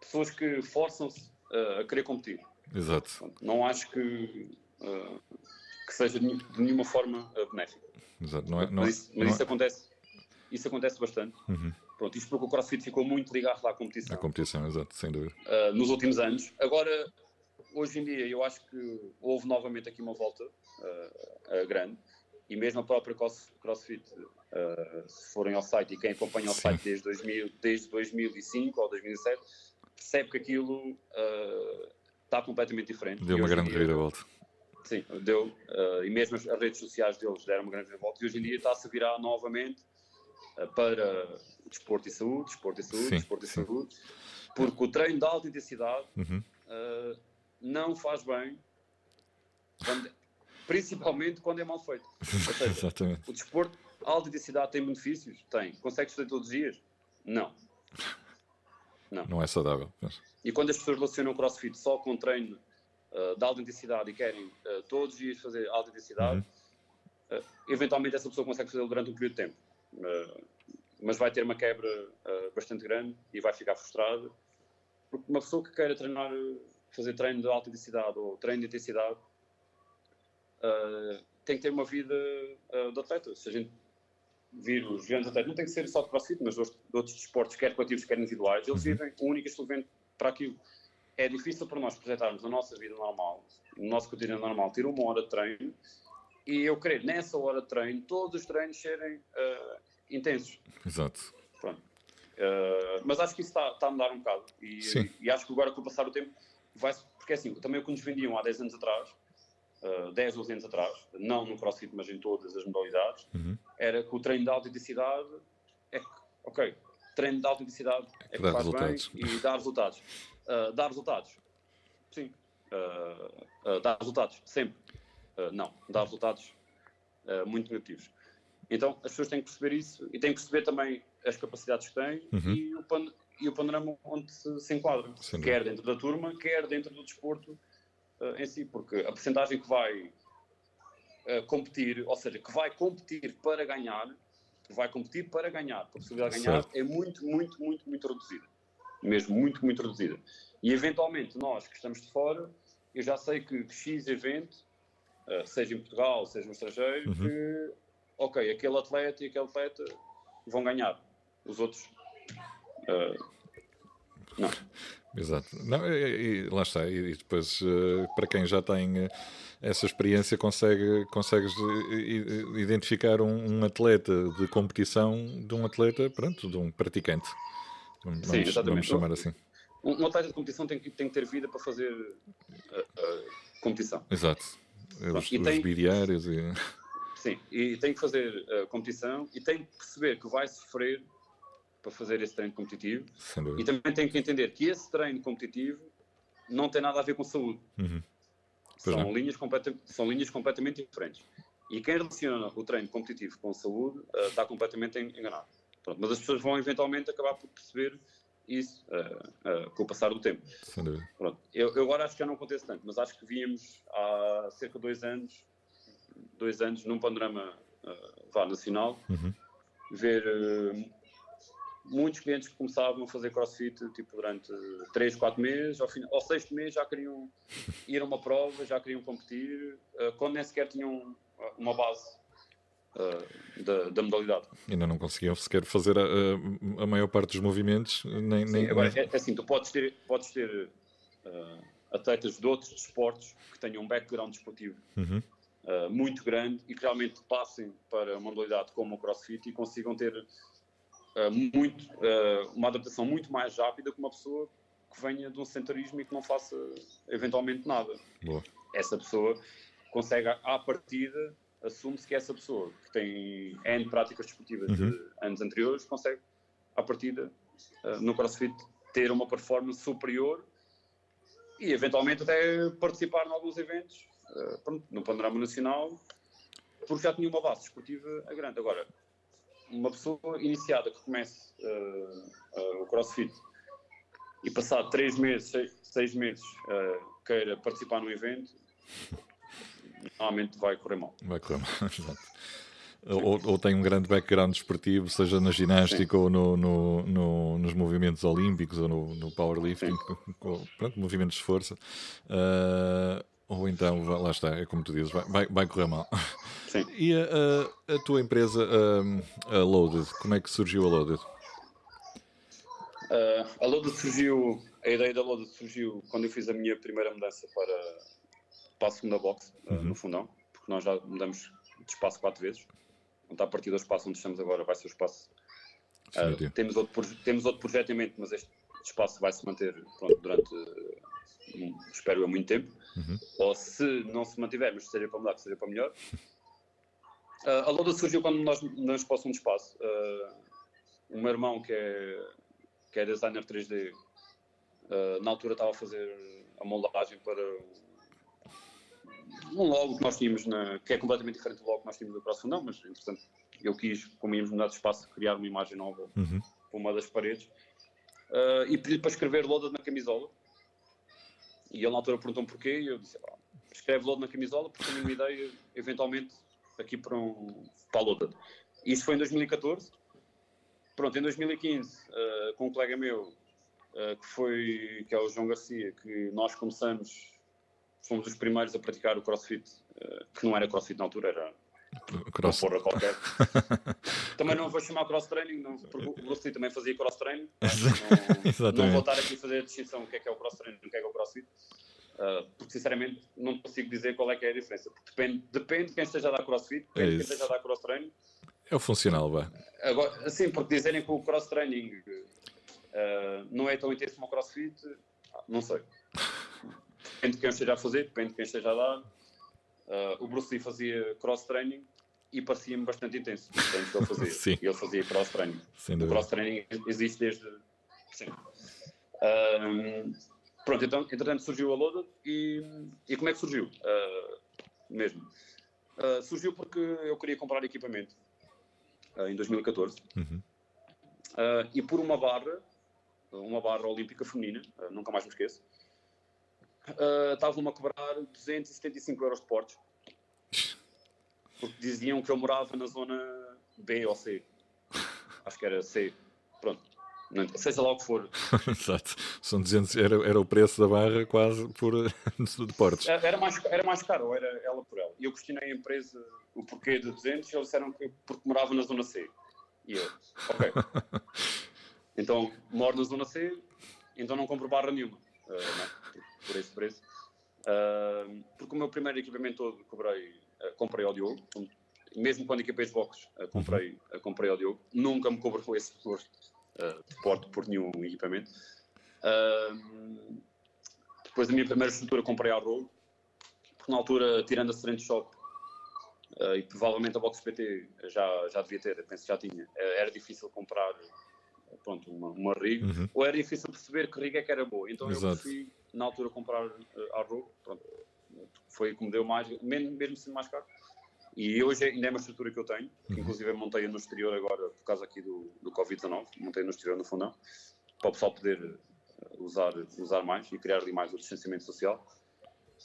pessoas que forçam-se uh, a querer competir. Exato. Não acho que, uh, que seja de nenhuma forma benéfico. Exato. Não é, não, mas isso, mas não isso é... acontece. Isso acontece bastante. Uhum. Pronto, isto porque o CrossFit ficou muito ligado à competição. À competição, exato, sem dúvida. Uh, nos últimos anos. Agora, hoje em dia, eu acho que houve novamente aqui uma volta uh, grande e mesmo a própria CrossFit, uh, se forem ao site e quem acompanha o site desde, 2000, desde 2005 ou 2007, percebe que aquilo está completamente diferente. Deu uma grande reviravolta. Sim, deu. e mesmo as redes sociais deles deram uma grande reviravolta e hoje em dia está-se a virar novamente para desporto e saúde, desporto e saúde, sim, desporto e sim. saúde, porque o treino de alta intensidade uhum. uh, não faz bem quando, principalmente quando é mal feito. [laughs] Seja, Exatamente. O desporto, a alta intensidade tem benefícios? Tem. Consegues fazer todos os dias? Não. Não. Não é saudável. Mas... E quando as pessoas relacionam o crossfit só com treino uh, de alta intensidade e querem uh, todos os dias fazer alta intensidade, uhum. uh, eventualmente essa pessoa consegue fazê-lo durante um período de tempo. Mas vai ter uma quebra bastante grande e vai ficar frustrada. Porque uma pessoa que queira treinar, fazer treino de alta intensidade ou treino de intensidade, tem que ter uma vida de atleta. Se a gente vir os grandes atletas, não tem que ser só de crossfit, mas de outros desportos, quer coletivos, quer individuais, eles uhum. vivem única e exclusivamente para aquilo. É difícil para nós projetarmos na nossa vida normal, no nosso cotidiano normal, ter uma hora de treino e eu querer nessa hora de treino todos os treinos serem uh, intensos. Exato. Pronto. Uh, mas acho que isso está, está, a mudar um bocado e, e, acho que agora com o passar do tempo vai porque é assim, também o que nos vendiam há 10 anos atrás uh, 10, 12 anos atrás, não no CrossFit, mas em todas as modalidades, uhum. era que o treino de alta intensidade é que, ok, treino de alta intensidade é que faz resultados. bem e dá resultados. Uh, dá resultados, sim. Uh, uh, dá resultados, sempre. Não, dá resultados muito negativos. Então as pessoas têm que perceber isso e têm que perceber também as capacidades que têm uhum. e, o pan e o panorama onde se, se enquadram, quer dentro da turma, quer dentro do desporto uh, em si, porque a porcentagem que vai uh, competir, ou seja, que vai competir para ganhar, vai competir para ganhar, a possibilidade de ganhar certo. é muito, muito, muito, muito reduzida. Mesmo muito, muito reduzida. E eventualmente nós que estamos de fora, eu já sei que, X evento, uh, seja em Portugal, seja no estrangeiro, uhum. que, ok, aquele atleta e aquele atleta vão ganhar. Os outros. Uh, não. Exato. Não, e, e, lá está. E depois, uh, para quem já tem uh, essa experiência, consegue, consegues uh, identificar um, um, atleta de competição de um atleta, pronto, de um praticante. Vamos, Sim, exatamente. vamos chamar assim. Um, um, atleta de competição tem que, tem que ter vida para fazer competição. Exato. Os, e os tem, bidiários e... [laughs] Sim, e tem que fazer competição e tem que perceber que vai sofrer para fazer esse treino competitivo. E também tem que entender que esse treino competitivo não tem nada a ver com saúde. Uhum. São, linhas são linhas completamente diferentes. E quem relaciona o treino competitivo com saúde uh, está completamente enganado. Pronto, mas as pessoas vão eventualmente acabar por perceber isso uh, uh, com o passar do tempo. Pronto, eu, eu, agora acho que já não acontece tanto, mas acho que víamos há cerca de dois anos, dois anos num panorama vá, nacional, uhum. ver muitos clientes que começavam a fazer crossfit tipo, durante 3, 4 meses, ao, final, ao sexto mês já queriam [laughs] ir a uma prova, já queriam competir, uh, quando nem sequer tinham uma base uh, da, da, modalidade. Ainda não conseguiam sequer fazer a, a, maior parte dos movimentos, nem. Sim, nem agora, é, é, assim, tu podes ter, podes ter uh, atletas de outros desportos que tenham um background desportivo. Uhum. Uh, muito grande e que realmente passem para uma modalidade como o CrossFit e consigam ter muito, uma adaptação muito mais rápida que uma pessoa que venha de um sentarismo e que não faça eventualmente nada. Boa. Essa pessoa consegue, à partida, assume-se que essa pessoa que tem N práticas desportivas uhum. de anos anteriores consegue, à partida, uh, no CrossFit, ter uma performance superior e eventualmente até participar em alguns eventos pronto, no panorama nacional porque já tinha uma base desportiva grande. Agora, uma pessoa iniciada que comece uh, uh, o CrossFit e passado três meses, seis, seis meses, uh, queira participar num evento, normalmente vai correr mal. Vai correr mal, [laughs] exato. Ou, ou, tem um grande background desportivo, seja na ginástica Sim. ou no, no, no, nos movimentos olímpicos ou no, no powerlifting, [laughs] com, pronto, movimentos de força. Uh, ou então, lá está, é como tu dizes, vai, vai, vai correr mal. Sim. E a, a, a tua empresa, a, a, Loaded, como é que surgiu a Loaded? Uh, a Loaded surgiu, a ideia da Loaded surgiu quando eu fiz a minha primeira mudança para, para a segunda box, uh, no fundão, porque nós já mudamos de espaço quatro vezes. Então, a partir do espaço onde estamos agora vai ser o espaço. Uh, temos, outro, temos outro projeto em mente, mas este espaço vai se manter pronto, durante, espero eu, muito tempo. Uhum. Ou se não se mantiver, mas seja para mudar, seja para melhor. Uh, [laughs] a Loda surgiu quando nós nos para um espaço. Uh, o meu irmão, que é, que é designer 3D, uh, na altura estava a fazer a moldagem para um logo que nós tínhamos, na, que é completamente diferente do logo que nós tínhamos do Cross Fundão, mas entretanto eu quis, como íamos mudar de espaço, criar uma imagem nova uhum. para uma das paredes uh, e pedi para escrever Loaded na camisola. E ele na altura perguntou-me porquê e eu disse, ah, escreve Loaded na camisola porque tenho uma ideia, eventualmente, aqui para, um, para a Loaded. Isso foi em 2014. Pronto, em 2015, uh, ah, com um colega meu, uh, que foi, que é o João Garcia, que nós começamos, fomos os primeiros a praticar o CrossFit, que não era CrossFit na altura, era cross. porra qualquer. [laughs] também não vou chamar cross training, não, porque o Bruce também fazia cross training. [laughs] Não, não, vou estar aqui a fazer a distinção o que é que é o cross training e o que é que é o crossfit. Uh, porque sinceramente não consigo dizer qual é que é a diferença. Porque depende, depende de quem esteja a dar crossfit, depende é de quem esteja a dar cross training. É o funcional, vá. Agora, sim, porque dizerem que o cross training uh, não é tão intenso como o crossfit, não sei. [laughs] Depende de quem esteja a fazer, depende de quem esteja a dar. Uh, o Bruce Lee fazia cross-training e parecia-me bastante intenso. Portanto, ele fazia. [laughs] Sim. Ele fazia cross-training. O cross-training existe desde. Sim. Um, pronto, então, entretanto surgiu a Loda e, e como é que surgiu? Uh, mesmo. Uh, surgiu porque eu queria comprar equipamento uh, em 2014 uhum. e por uma barra, uma barra olímpica feminina, nunca mais me esqueço, uh, estavam-me a cobrar 275 euros de portos. Porque diziam que eu morava na zona B ou C. Acho que era C. Pronto. Não, seja lá o que for. [laughs] Exato. São 200, era, era o preço da barra quase por [laughs] de portos. Era mais, era mais caro, era ela por ela. E eu questionei a empresa o porquê de 200 e eles disseram que porque morava na zona C. E eu, ok. [laughs] então, moro na zona C, então não compro barra nenhuma. Uh, por esse preço. Uh, porque o meu primeiro equipamento todo cobrei, uh, comprei ao Diogo, mesmo quando equipei os boxes, uh, comprei, uh, comprei ao Diogo, nunca me cobrou [laughs] esse valor de porte por nenhum equipamento. depois da minha primeira estrutura comprei ao Rogue, porque na altura, tirando a Strength Shop, e provavelmente a Box PT já, já devia ter, penso que já tinha, era difícil comprar pronto, uma, uma rig, uhum. ou era difícil perceber que rig é que era boa. Então Exato. eu preferi na altura comprar uh, a Rogue, pronto, foi como deu mais, mesmo, mesmo sendo mais caro. E hoje ainda é uma estrutura que eu tenho, que uhum. inclusive montei no exterior agora, por causa aqui do, do Covid-19, montei no exterior no fundão, para o pessoal poder eh, usar, usar mais e criar ali mais o distanciamento social.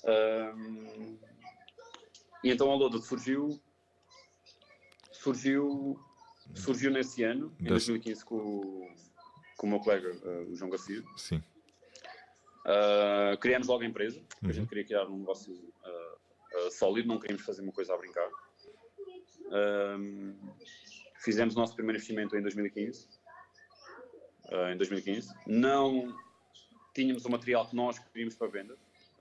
Um, e então a Loda surgiu, surgiu, surgiu nesse ano, em 2015, com, com o meu colega, uh, o João Garcia. Sim. Uh, criamos logo a empresa, uhum. a gente queria criar um negócio uh, uh, sólido, não queríamos fazer uma coisa a brincar. fizemos o nosso primeiro investimento em 2015. em 2015. Não tínhamos o material que nós queríamos para venda.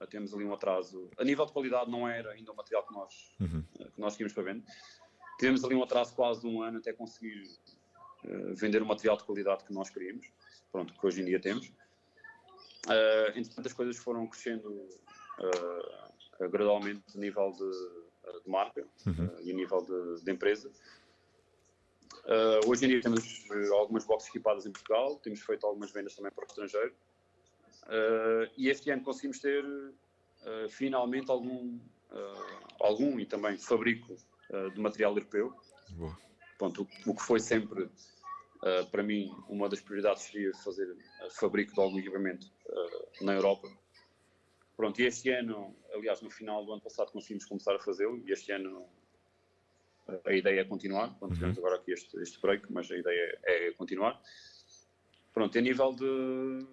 temos ali um atraso. A nível de qualidade não era ainda o material que nós, uhum. que nós queríamos para venda. Tivemos ali um atraso quase de um ano até conseguir vender o material de qualidade que nós queríamos. Pronto, que hoje em dia temos. Uh, entretanto, as coisas foram crescendo uh, gradualmente a nível de, de marca uhum. uh, e a nível de, de empresa. hoje em dia temos algumas boxes equipadas em Portugal, temos feito algumas vendas também para o estrangeiro. e este ano conseguimos ter finalmente algum, algum e também fabrico de material europeu. Boa. Pronto, o, o que foi sempre Uh, para mim, uma das prioridades seria fazer uh, fabrico de algum equipamento uh, na Europa. Pronto, e este ano, aliás, no final do ano passado conseguimos começar a fazê-lo e este ano a ideia é continuar. Pronto, uhum. tivemos agora aqui este, este break, mas a ideia é continuar. Pronto, a nível de,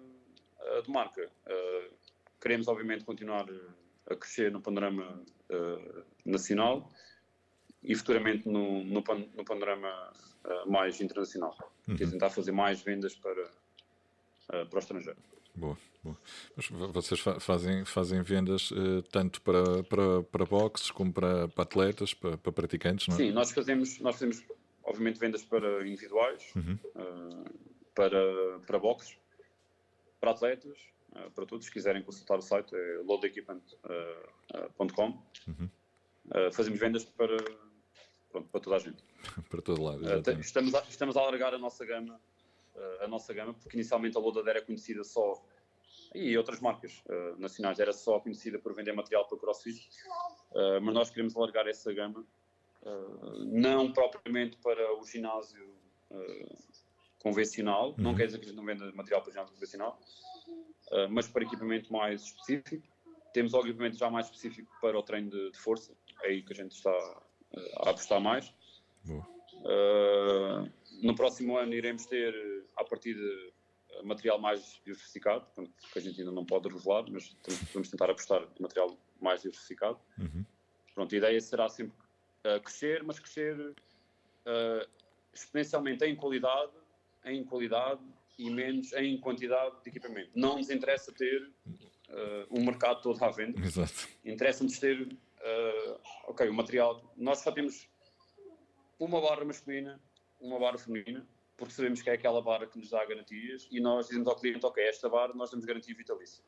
de marca, queremos obviamente continuar a crescer no panorama nacional e futuramente no, no, no panorama uh, mais internacional. Uhum. E tentar fazer mais vendas para, uh, para o estrangeiro. Boa, boa. Mas vocês fa fazem, fazem vendas uh, tanto para, para, para boxes como para, para atletas, para, para, praticantes, não é? Sim, nós fazemos, nós fazemos obviamente vendas para individuais, uhum. para, para boxes, para atletas, para todos. Se quiserem consultar o site, é loadequipment.com. Uhum. fazemos vendas para pronto, para toda a gente. [laughs] para todo lado. Uh, estamos, a, estamos a alargar a nossa gama, uh, a nossa gama, porque inicialmente a Lodader é conhecida só e outras marcas uh, nacionais. Era só conhecida por vender material para o CrossFit, uh, mas nós queremos alargar essa gama, uh, não propriamente para o ginásio convencional, uhum. não quer dizer que a gente não venda material para o ginásio convencional, mas para equipamento mais específico. Temos, obviamente, já mais específico para o treino de, de força, é aí que a gente está a apostar mais. no próximo ano iremos ter, a partir de material mais diversificado, que a gente ainda não pode revelar, mas vamos tentar apostar em material mais diversificado. Uhum. Pronto, a ideia será sempre uh, crescer, mas crescer uh, exponencialmente em qualidade, em qualidade e menos em quantidade de equipamento. Não nos interessa ter uh, um mercado todo à venda. Interessa-nos ter, uh, ok, o material. Nós só temos uma barra masculina, uma barra feminina, porque sabemos que é aquela barra que nos dá garantias e nós dizemos ao cliente, ok, esta barra nós damos garantia vitalícia.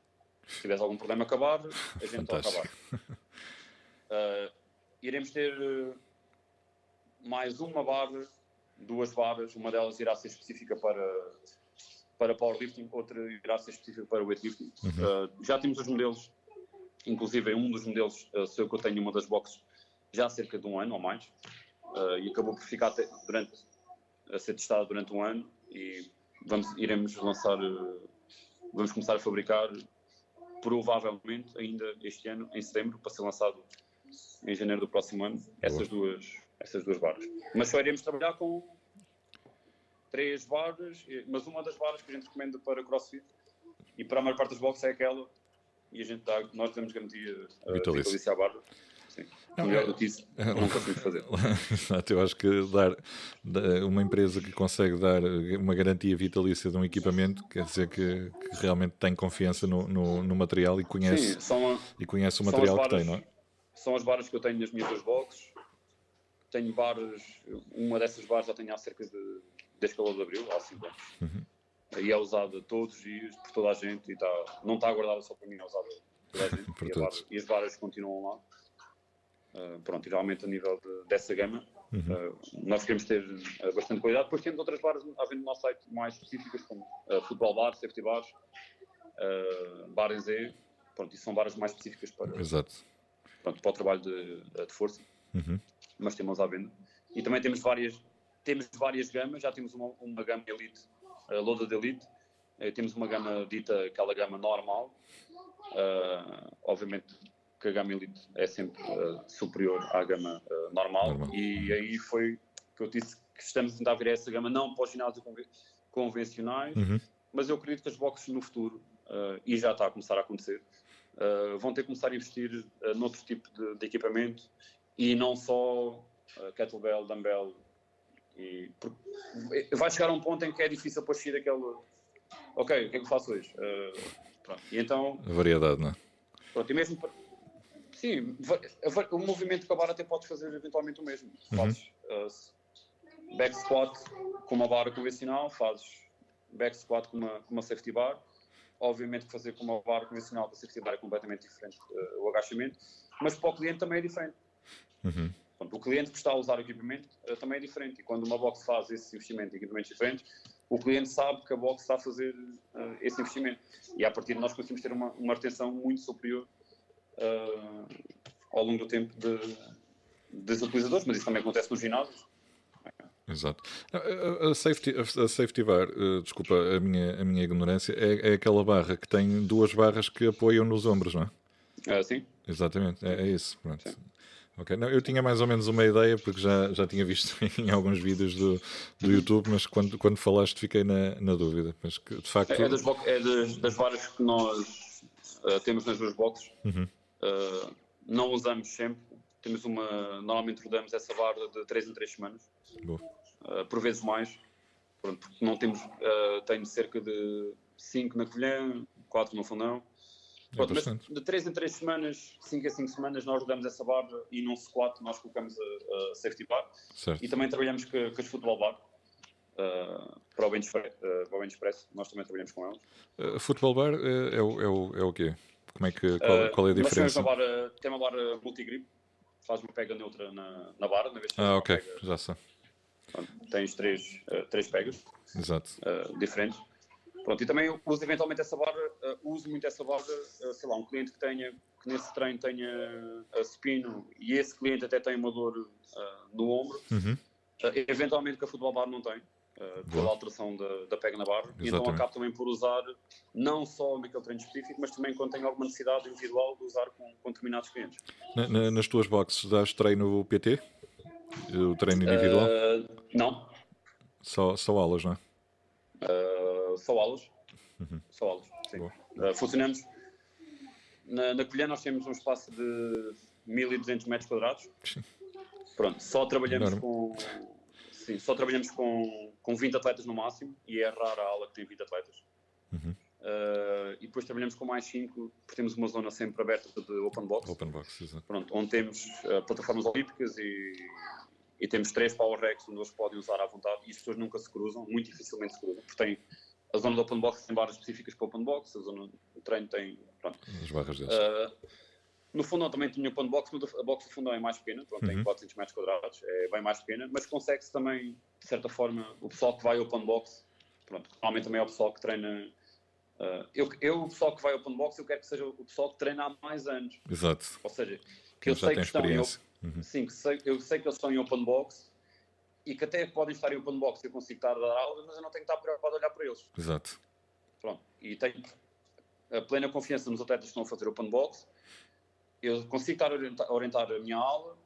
Se tiveres algum problema com a barra, a gente toca a barra. Uh, iremos ter uh, mais uma barra, duas barras, uma delas irá ser específica para, para powerlifting, outra irá ser específica para weightlifting. Uhum. Uh, já temos os modelos, inclusive um dos modelos, uh, sei que eu tenho uma das boxes já há cerca de um ano ou mais, e acabou por ficar durante a ser testada durante um ano e vamos, iremos lançar, eh, vamos começar a fabricar provavelmente ainda este ano, em setembro, para ser lançado em janeiro do próximo ano, essas duas, essas duas barras. Mas só iremos trabalhar com três barras, mas uma das barras que a gente recomenda para CrossFit e para a maior parte dos boxes é aquela e a gente dá, nós damos garantia a vitalícia à barra não, Melhor do que isso, [laughs] não conseguimos fazer. Exato, eu acho que dar uma empresa que consegue dar uma garantia vitalícia de um equipamento quer dizer que, que realmente tem confiança no, no, no material e conhece, Sim, a, e conhece o material que tem, não é? São as barras que eu tenho nas minhas duas boxes. Tenho barras, uma dessas barras já tenho há cerca de desde que de abril, há 5 anos. Uhum. E é usada todos os dias por toda a gente e está, não está guardada só para mim, é usada por toda a gente. [laughs] e, e as barras continuam lá. Uh, pronto, realmente a nível de, dessa gama, uhum. uh, nós queremos ter uh, bastante qualidade. Depois temos outras barras havendo no nosso site mais específicas, como futebol bar, safety bars, uh, bar em Z. Pronto, isso são barras mais específicas para, Exato. Pronto, para o trabalho de, de força, uhum. mas temos à venda. E também temos várias, temos várias gamas, já temos uma, uma gama Elite, uh, Loaded Elite, temos uma gama dita, aquela gama normal, obviamente que a gama Elite é sempre uh, superior à gama uh, normal, normal, e aí foi que eu disse que estamos a tentar ver essa gama não para os ginásios convencionais, uhum. mas eu acredito que as boxes no futuro, uh, e já está a começar a acontecer, vão ter que começar a investir uh, noutro tipo de, de, equipamento e não só kettlebell, dumbbell. E, vai chegar a um ponto em que é difícil para seguir aquele. Ok, o que é que eu faço hoje? E então. A variedade, não é? Pronto, e mesmo para, Sim, o movimento com a barra até podes fazer eventualmente o mesmo. Uhum. Fazes uh, back squat com uma barra convencional, fazes back squat com uma, com uma safety bar. Obviamente que fazer com uma barra convencional com a safety bar é completamente diferente uh, o agachamento, mas para o cliente também é diferente. Uhum. Portanto, o cliente que está a usar o equipamento uh, também é diferente. E quando uma box faz esse investimento em equipamentos diferentes, o cliente sabe que a box está a fazer uh, esse investimento. E a partir de nós conseguimos ter uma, uma retenção muito superior uh, ao longo do tempo de, dos utilizadores, mas isso também acontece nos ginásios. Exato. A, safety, a safety bar, desculpa a minha, a minha ignorância, é, é aquela barra que tem duas barras que apoiam nos ombros, não é? Uh, sim. Exatamente, é, é isso. Pronto. Sim. Okay. Não, eu tinha mais ou menos uma ideia, porque já, já tinha visto [laughs] em alguns vídeos do, do YouTube, mas quando, quando falaste fiquei na, na dúvida. Mas que, de facto... É, das, é das, das varas que nós uh, temos nas duas boxes. Uhum. Uh, não usamos sempre. Temos uma. Normalmente rodamos essa barra de 3 em 3 semanas. Uh, por vezes mais. Pronto, porque não temos. Tenho cerca de 5 na colher, 4 no fundão. Pronto, é mas de 3 em 3 semanas, 5 a 5 semanas, nós rodamos essa barra e num squat nós colocamos a, a safety bar. Certo. E também trabalhamos com, com as futebol bar. Uh, para, o bench, uh, para o bench press, nós também trabalhamos com eles. Uh, futebol bar é, é, o, é, o, é o quê? Como é que, qual, qual é a diferença? Uma barra, tem uma barra multigrip, faz uma pega neutra na, na barra. Na vez ah, ok, pega, já sei. tens três, três pegas Exato. Diferentes. Pronto, e também uso eventualmente essa barra, uh, uso muito essa barra, uh, sei lá, um cliente que tenha, que nesse treino tenha uh, spino e esse cliente até tem uma dor uh, no ombro, Uhum. eventualmente que a futebol bar não tem, pela alteração da, da pega na barra, então acabo também por usar, não só naquele treino específico, mas também quando tenho alguma necessidade individual de usar com, com determinados clientes. Na- na- nas tuas boxes dás treino PT? O treino individual? Não, Só, só aulas, não é? Uh, só aulas. Só aulas, sim. Uh, funcionamos. Na, na Colher nós temos um espaço de 1200 metros quadrados. Sim. Pronto, só trabalhamos Enorme. com. Sim, só trabalhamos com, com 20 atletas no máximo e é rara a aula que tem 20 atletas. Uhum. Uh, e depois trabalhamos com mais 5, porque temos uma zona sempre aberta de open box. Open box, exato. Pronto, onde temos uh, plataformas olímpicas e, e temos três power racks onde eles podem usar à vontade e as pessoas nunca se cruzam, muito dificilmente se cruzam, porque tem a zona do open box tem barras específicas para open box, a zona do treino tem. Pronto. As barras deles. Uh, no fundão também tinha open box, mas a box do fundão é mais pequena, pronto, tem Uhum. 400 metros quadrados, é bem mais pequena, mas consegue-se também, de certa forma, o pessoal que vai ao open box, pronto, normalmente também é o pessoal que treina. uh, eu, eu, o pessoal que vai ao open box, eu quero que seja o pessoal que treina há mais anos. Exato. Ou seja, que eu sei tem que estão experiência. Uhum. Sim, que sei, eu sei que eles estão em open box e que até podem estar em open box e eu consigo estar a dar aulas, mas eu não tenho que estar preocupado a olhar para eles. Exato. Pronto. E tenho a plena confiança nos atletas que estão a fazer open box. Eu consigo estar a orientar, a orientar a minha aula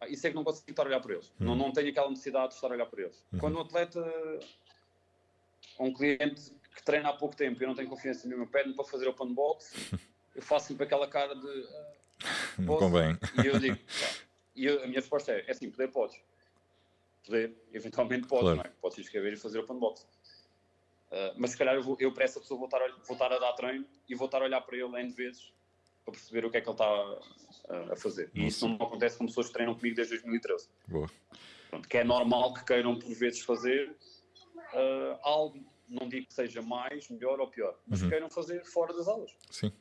ah, e sei que não consigo estar a olhar para eles. Não, Uhum. não tenho aquela necessidade de estar a olhar para eles. Uhum. Quando um atleta ou um cliente que treina há pouco tempo e eu não tenho confiança nenhuma, pede-me para fazer open box, [laughs] eu faço sempre aquela cara de. ah, Não convém. E eu digo, [laughs] pá, e eu- a minha resposta é, é assim, poder podes. Poder, eventualmente podes, Claro. não é? Podes inscrever e fazer open box. Ah, mas se calhar eu, vou, eu para essa pessoa vou estar, a, vou estar a dar treino e vou estar a olhar para ele N vezes para perceber o que é que ele está ah, a fazer. E isso não acontece com pessoas que treinam comigo desde 2013. Boa. Pronto, que é normal que queiram por vezes fazer ah, algo, não digo que seja mais, melhor ou pior, mas Uhum. que queiram fazer fora das aulas. Sim.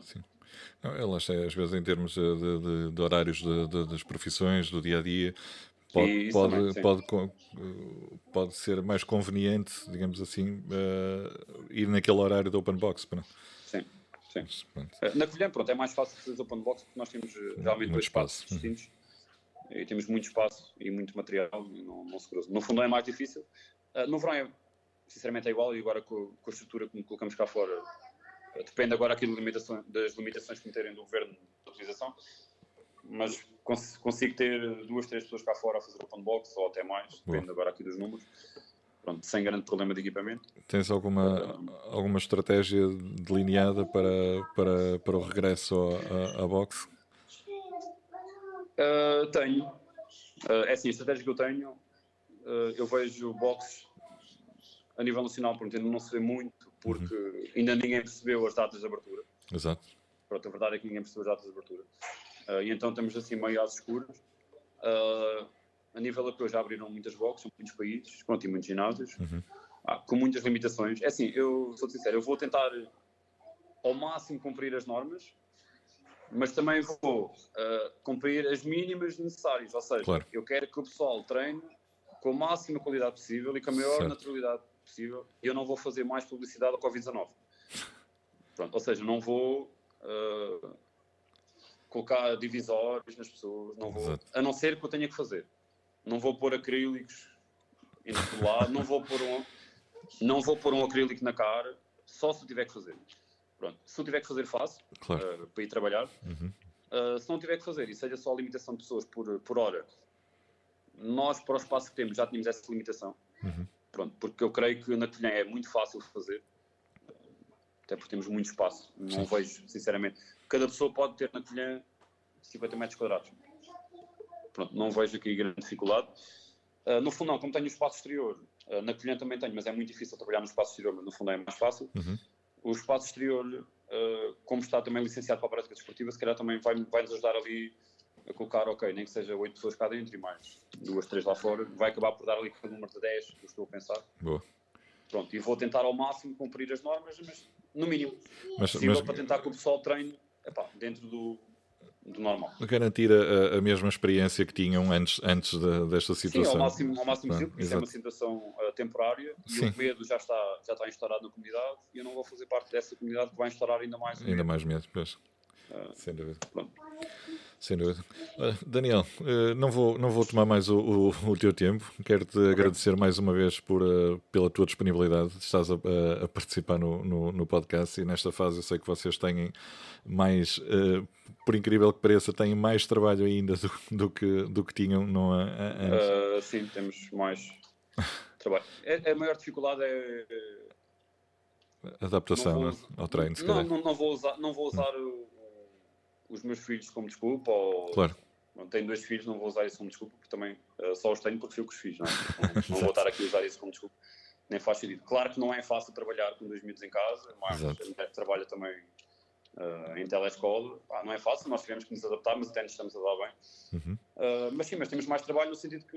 Sim. Não, está, às vezes, em termos de, de- de- de horários de- das profissões, do dia a dia, pode, pode, também, pode, eh, pode ser mais conveniente, digamos assim, eh, ir naquele horário do open box. Pronto. Sim, sim. Mas. Uh, Na Colher, pronto, é mais fácil fazer open box porque nós temos uh, realmente Muito dois espaço. espaços distintos e temos muito espaço e muito material e não, não se cruza. No fundo é mais difícil. Uh, no verão, é, sinceramente, é igual e agora com, com a estrutura que colocamos cá fora, uh, depende agora aqui de limitações, das limitações que meterem do governo de utilização, mas cons consigo ter duas, três pessoas cá fora a fazer open box ou até mais, depende agora aqui dos números. Pronto, sem grande problema de equipamento. Tens alguma, alguma estratégia delineada para, para, para o regresso à, boxe? Uh, tenho. Uh, é assim, a estratégia que eu tenho, uh, eu vejo boxes a nível nacional, pronto, ainda não se vê muito, porque ainda ninguém percebeu as datas de abertura. Exato. Pronto, a verdade é que ninguém percebeu as datas de abertura. Uh, e então estamos assim meio às escuras. Uh, a nível europeu já abriram muitas boxes, em muitos países, pronto, e muitos ginásios, Uhum. Ah, com muitas limitações. É assim, eu sou sincero, eu vou tentar ao máximo cumprir as normas, mas também vou ah, cumprir as mínimas necessárias. Ou seja, Claro. eu quero que o pessoal treine com a máxima qualidade possível e com a maior Certo. naturalidade possível. E eu não vou fazer mais publicidade ao Covid-19. Pronto, ou seja, não vou ah, colocar divisórios nas pessoas, não vou, Exato. a não ser que eu tenha que fazer. Não vou pôr acrílicos em todo lado, não vou pôr um, não vou pôr um acrílico na cara, só se eu tiver que fazer. Pronto, se eu tiver que fazer, faço, Claro. ah, para ir trabalhar. Uhum. Uh, se não tiver que fazer e seja só a limitação de pessoas por, por hora, nós, para o espaço que temos, já tínhamos essa limitação. Uhum. Pronto, porque eu creio que na Colhã é muito fácil de fazer, até porque temos muito espaço. Não Sim. vejo, sinceramente. Cada pessoa pode ter na Colhã 50 metros quadrados. Pronto, não vejo aqui grande dificuldade. Uh, no fundão, como tenho o espaço exterior, uh, na Colhã também tenho, mas é muito difícil trabalhar no espaço exterior, mas no fundão é mais fácil. Uhum. O espaço exterior, uh, como está também licenciado para a prática desportiva, se calhar também vai, vai nos ajudar ali a colocar, ok, nem que seja 8 pessoas cá dentro e mais duas, três lá fora, vai acabar por dar ali aquele número de 10 que eu estou a pensar. Boa. Pronto, e vou tentar ao máximo cumprir as normas, mas no mínimo Mas, possível mas para tentar que o pessoal treine epá, dentro do, do normal. Garantir a, a, mesma experiência que tinham antes, antes de, desta situação. Sim, ao máximo, ao máximo possível, porque isso é uma situação uh, temporária Sim. e o medo já está, já está instaurado na comunidade e eu não vou fazer parte dessa comunidade que vai instaurar ainda mais Ainda medo. mais medo, pois. Uh, Sem dúvida. pronto. Sem dúvida. Daniel, eh, não vou, não vou tomar mais o, o, o teu tempo. Quero-te agradecer mais uma vez por, eh, pela tua disponibilidade. Estás a, a- a participar no, no, no podcast e nesta fase eu sei que vocês têm mais, eh, por incrível que pareça, têm mais trabalho ainda do, do que, do que tinham não há antes. Uh, sim, temos mais trabalho. É- A, maior dificuldade é. Adaptação né, vou- ao treino, se não, calhar. não, não vou usar, não vou usar o- o- os meus filhos como desculpa. Ou, Claro. Não tenho dois filhos, não vou usar isso como desculpa, porque também uh, só os tenho porque fui eu que os fiz. Não, é? [laughs] não, não vou estar aqui a usar isso como desculpa, nem faz sentido. Claro que não é fácil trabalhar com dois miúdos em casa, mas Exato. a mulher que trabalha também uh, em telescola. Pá, não é fácil, nós tivemos que nos adaptar, mas até nos estamos a dar bem. Uhum. Uh, mas sim, mas temos mais trabalho no sentido que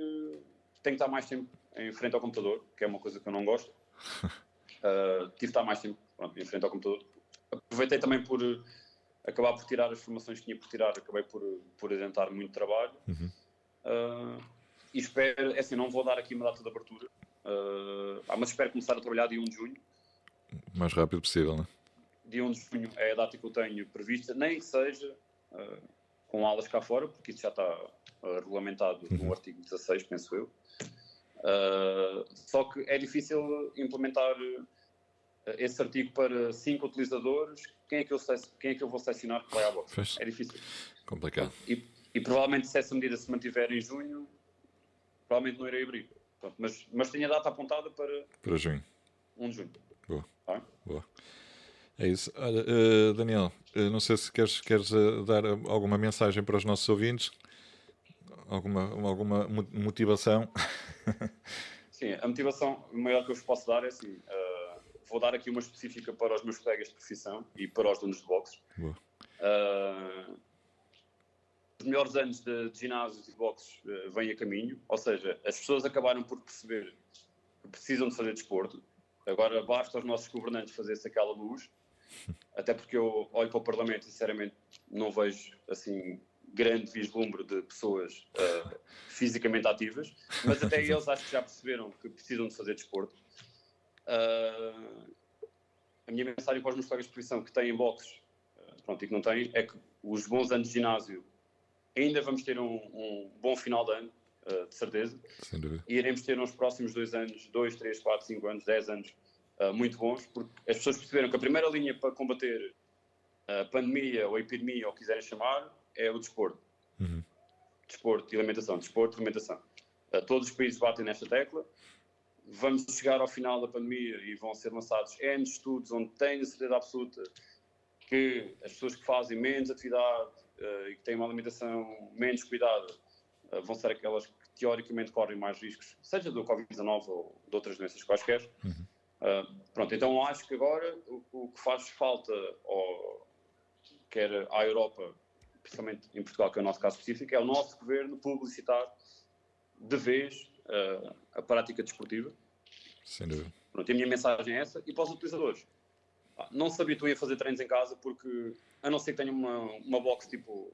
tenho que estar mais tempo em frente ao computador, que é uma coisa que eu não gosto. [laughs] Tive de estar mais tempo pronto, em frente ao computador. Aproveitei também por acabar por tirar as formações que tinha por tirar, acabei por, por adiantar muito trabalho. Uhum. Uh, e espero, é assim, não vou dar aqui uma data de abertura, uh, mas espero começar a trabalhar dia 1 de junho. O mais rápido possível, né? Dia 1 de junho é a data que eu tenho prevista, nem que seja uh, com aulas cá fora, porque isso já está regulamentado no artigo 16, penso eu. Só que é difícil implementar esse artigo para cinco utilizadores. Quem é que eu, sele- quem é que eu vou selecionar que vai à box? Pois. É difícil. Complicado. E, e provavelmente se essa medida se mantiver em junho, provavelmente não irei abrir. Pronto, mas, mas tenho a data apontada para Para junho. 1 de junho. Boa. Tá? Boa. É isso. Olha, eh, Daniel, eh, não sei se queres, queres eh, dar alguma mensagem para os nossos ouvintes, alguma, alguma mo- motivação. [laughs] Sim, a motivação maior que eu vos posso dar é assim: uh, vou dar aqui uma específica para os meus colegas de profissão e para os donos de boxes. Uh, os melhores anos de, de ginásios e boxes uh, vêm a caminho, ou seja, as pessoas acabaram por perceber que precisam de fazer desporto. Agora basta aos nossos governantes fazer-se aquela luz, até porque eu olho para o Parlamento e sinceramente não vejo assim grande vislumbre de pessoas uh, fisicamente ativas, mas até [laughs] eles acho que já perceberam que precisam de fazer desporto. Uh, a minha mensagem para os meus colegas de profissão que têm boxes uh, pronto, e que não têm é que os bons anos de ginásio ainda vamos ter um, um bom final de ano, uh, de certeza, e iremos ter nos próximos dois anos, dois, três, quatro, cinco anos, dez anos, muito bons, porque as pessoas perceberam que a primeira linha para combater a pandemia ou a epidemia, ou quiserem chamar, é o desporto. Uhum. Desporto e alimentação, desporto e alimentação. Todos os países batem nesta tecla. Vamos chegar ao final da pandemia e vão ser lançados N estudos onde tenho a certeza absoluta que as pessoas que fazem menos atividade uh, e que têm uma alimentação menos cuidada uh, vão ser aquelas que teoricamente correm mais riscos, seja do Covid-19 ou de outras doenças quaisquer. Uhum. Uh, pronto, então acho que agora o, o que faz falta, ao, quer à Europa, principalmente em Portugal, que é o nosso caso específico, é o nosso governo publicitar de vez uh, a prática desportiva. Sem dúvida. Pronto, a minha mensagem é essa. E para os utilizadores, não se habituem a fazer treinos em casa, porque a não ser que tenham uma, uma box tipo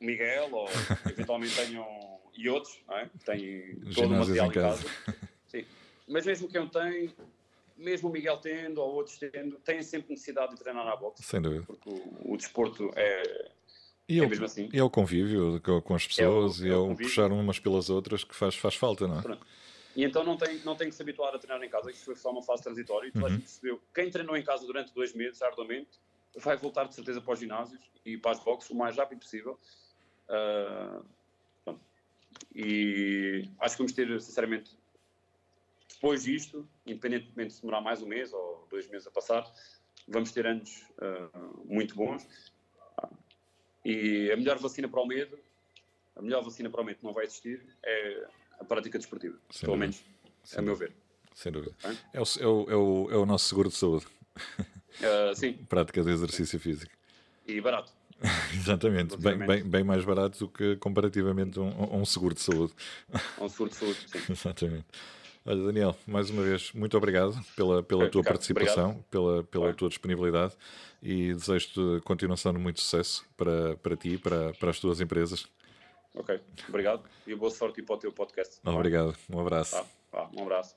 Miguel, ou [laughs] eventualmente tenham, e outros, não é? que têm todo o material em casa. Sim. Mas mesmo quem o tem, mesmo o Miguel tendo, ou outros tendo, têm sempre necessidade de treinar na box, Sem dúvida. porque o, o desporto é, E é o, mesmo assim. e é o convívio com, as pessoas é o e é o puxar umas pelas outras que faz, faz falta, não é? Pronto. E então não tem, não tem que se habituar a treinar em casa, isto foi só uma fase transitória. E a Uhum. percebeu. Quem treinou em casa durante dois meses, arduamente, vai voltar de certeza para os ginásios e para as boxes o mais rápido possível. Pronto. e acho que vamos ter, sinceramente, depois disto, independentemente de demorar mais um mês ou dois meses a passar, vamos ter anos ah, muito bons. E a melhor vacina para o medo, a melhor vacina para o medo que não vai existir é a prática desportiva. Sem pelo dúvida. menos, Sem a meu ver. Sem dúvida. É o, é, o, é, o, é o nosso seguro de saúde, [laughs] Ah, sim, [laughs] prática de exercício físico. e barato. [laughs] Exatamente, bem, bem, bem mais barato do que comparativamente a um, um seguro de saúde. Um seguro de saúde, sim. Exatamente. Olha, Daniel, mais uma vez, muito obrigado pela, pela tua participação, obrigado. pela, pela tua disponibilidade e desejo-te continuação de muito sucesso para, para ti e para, para as tuas empresas. Ok, obrigado e boa sorte para o teu podcast. Obrigado, um abraço. Tá, tá, um abraço.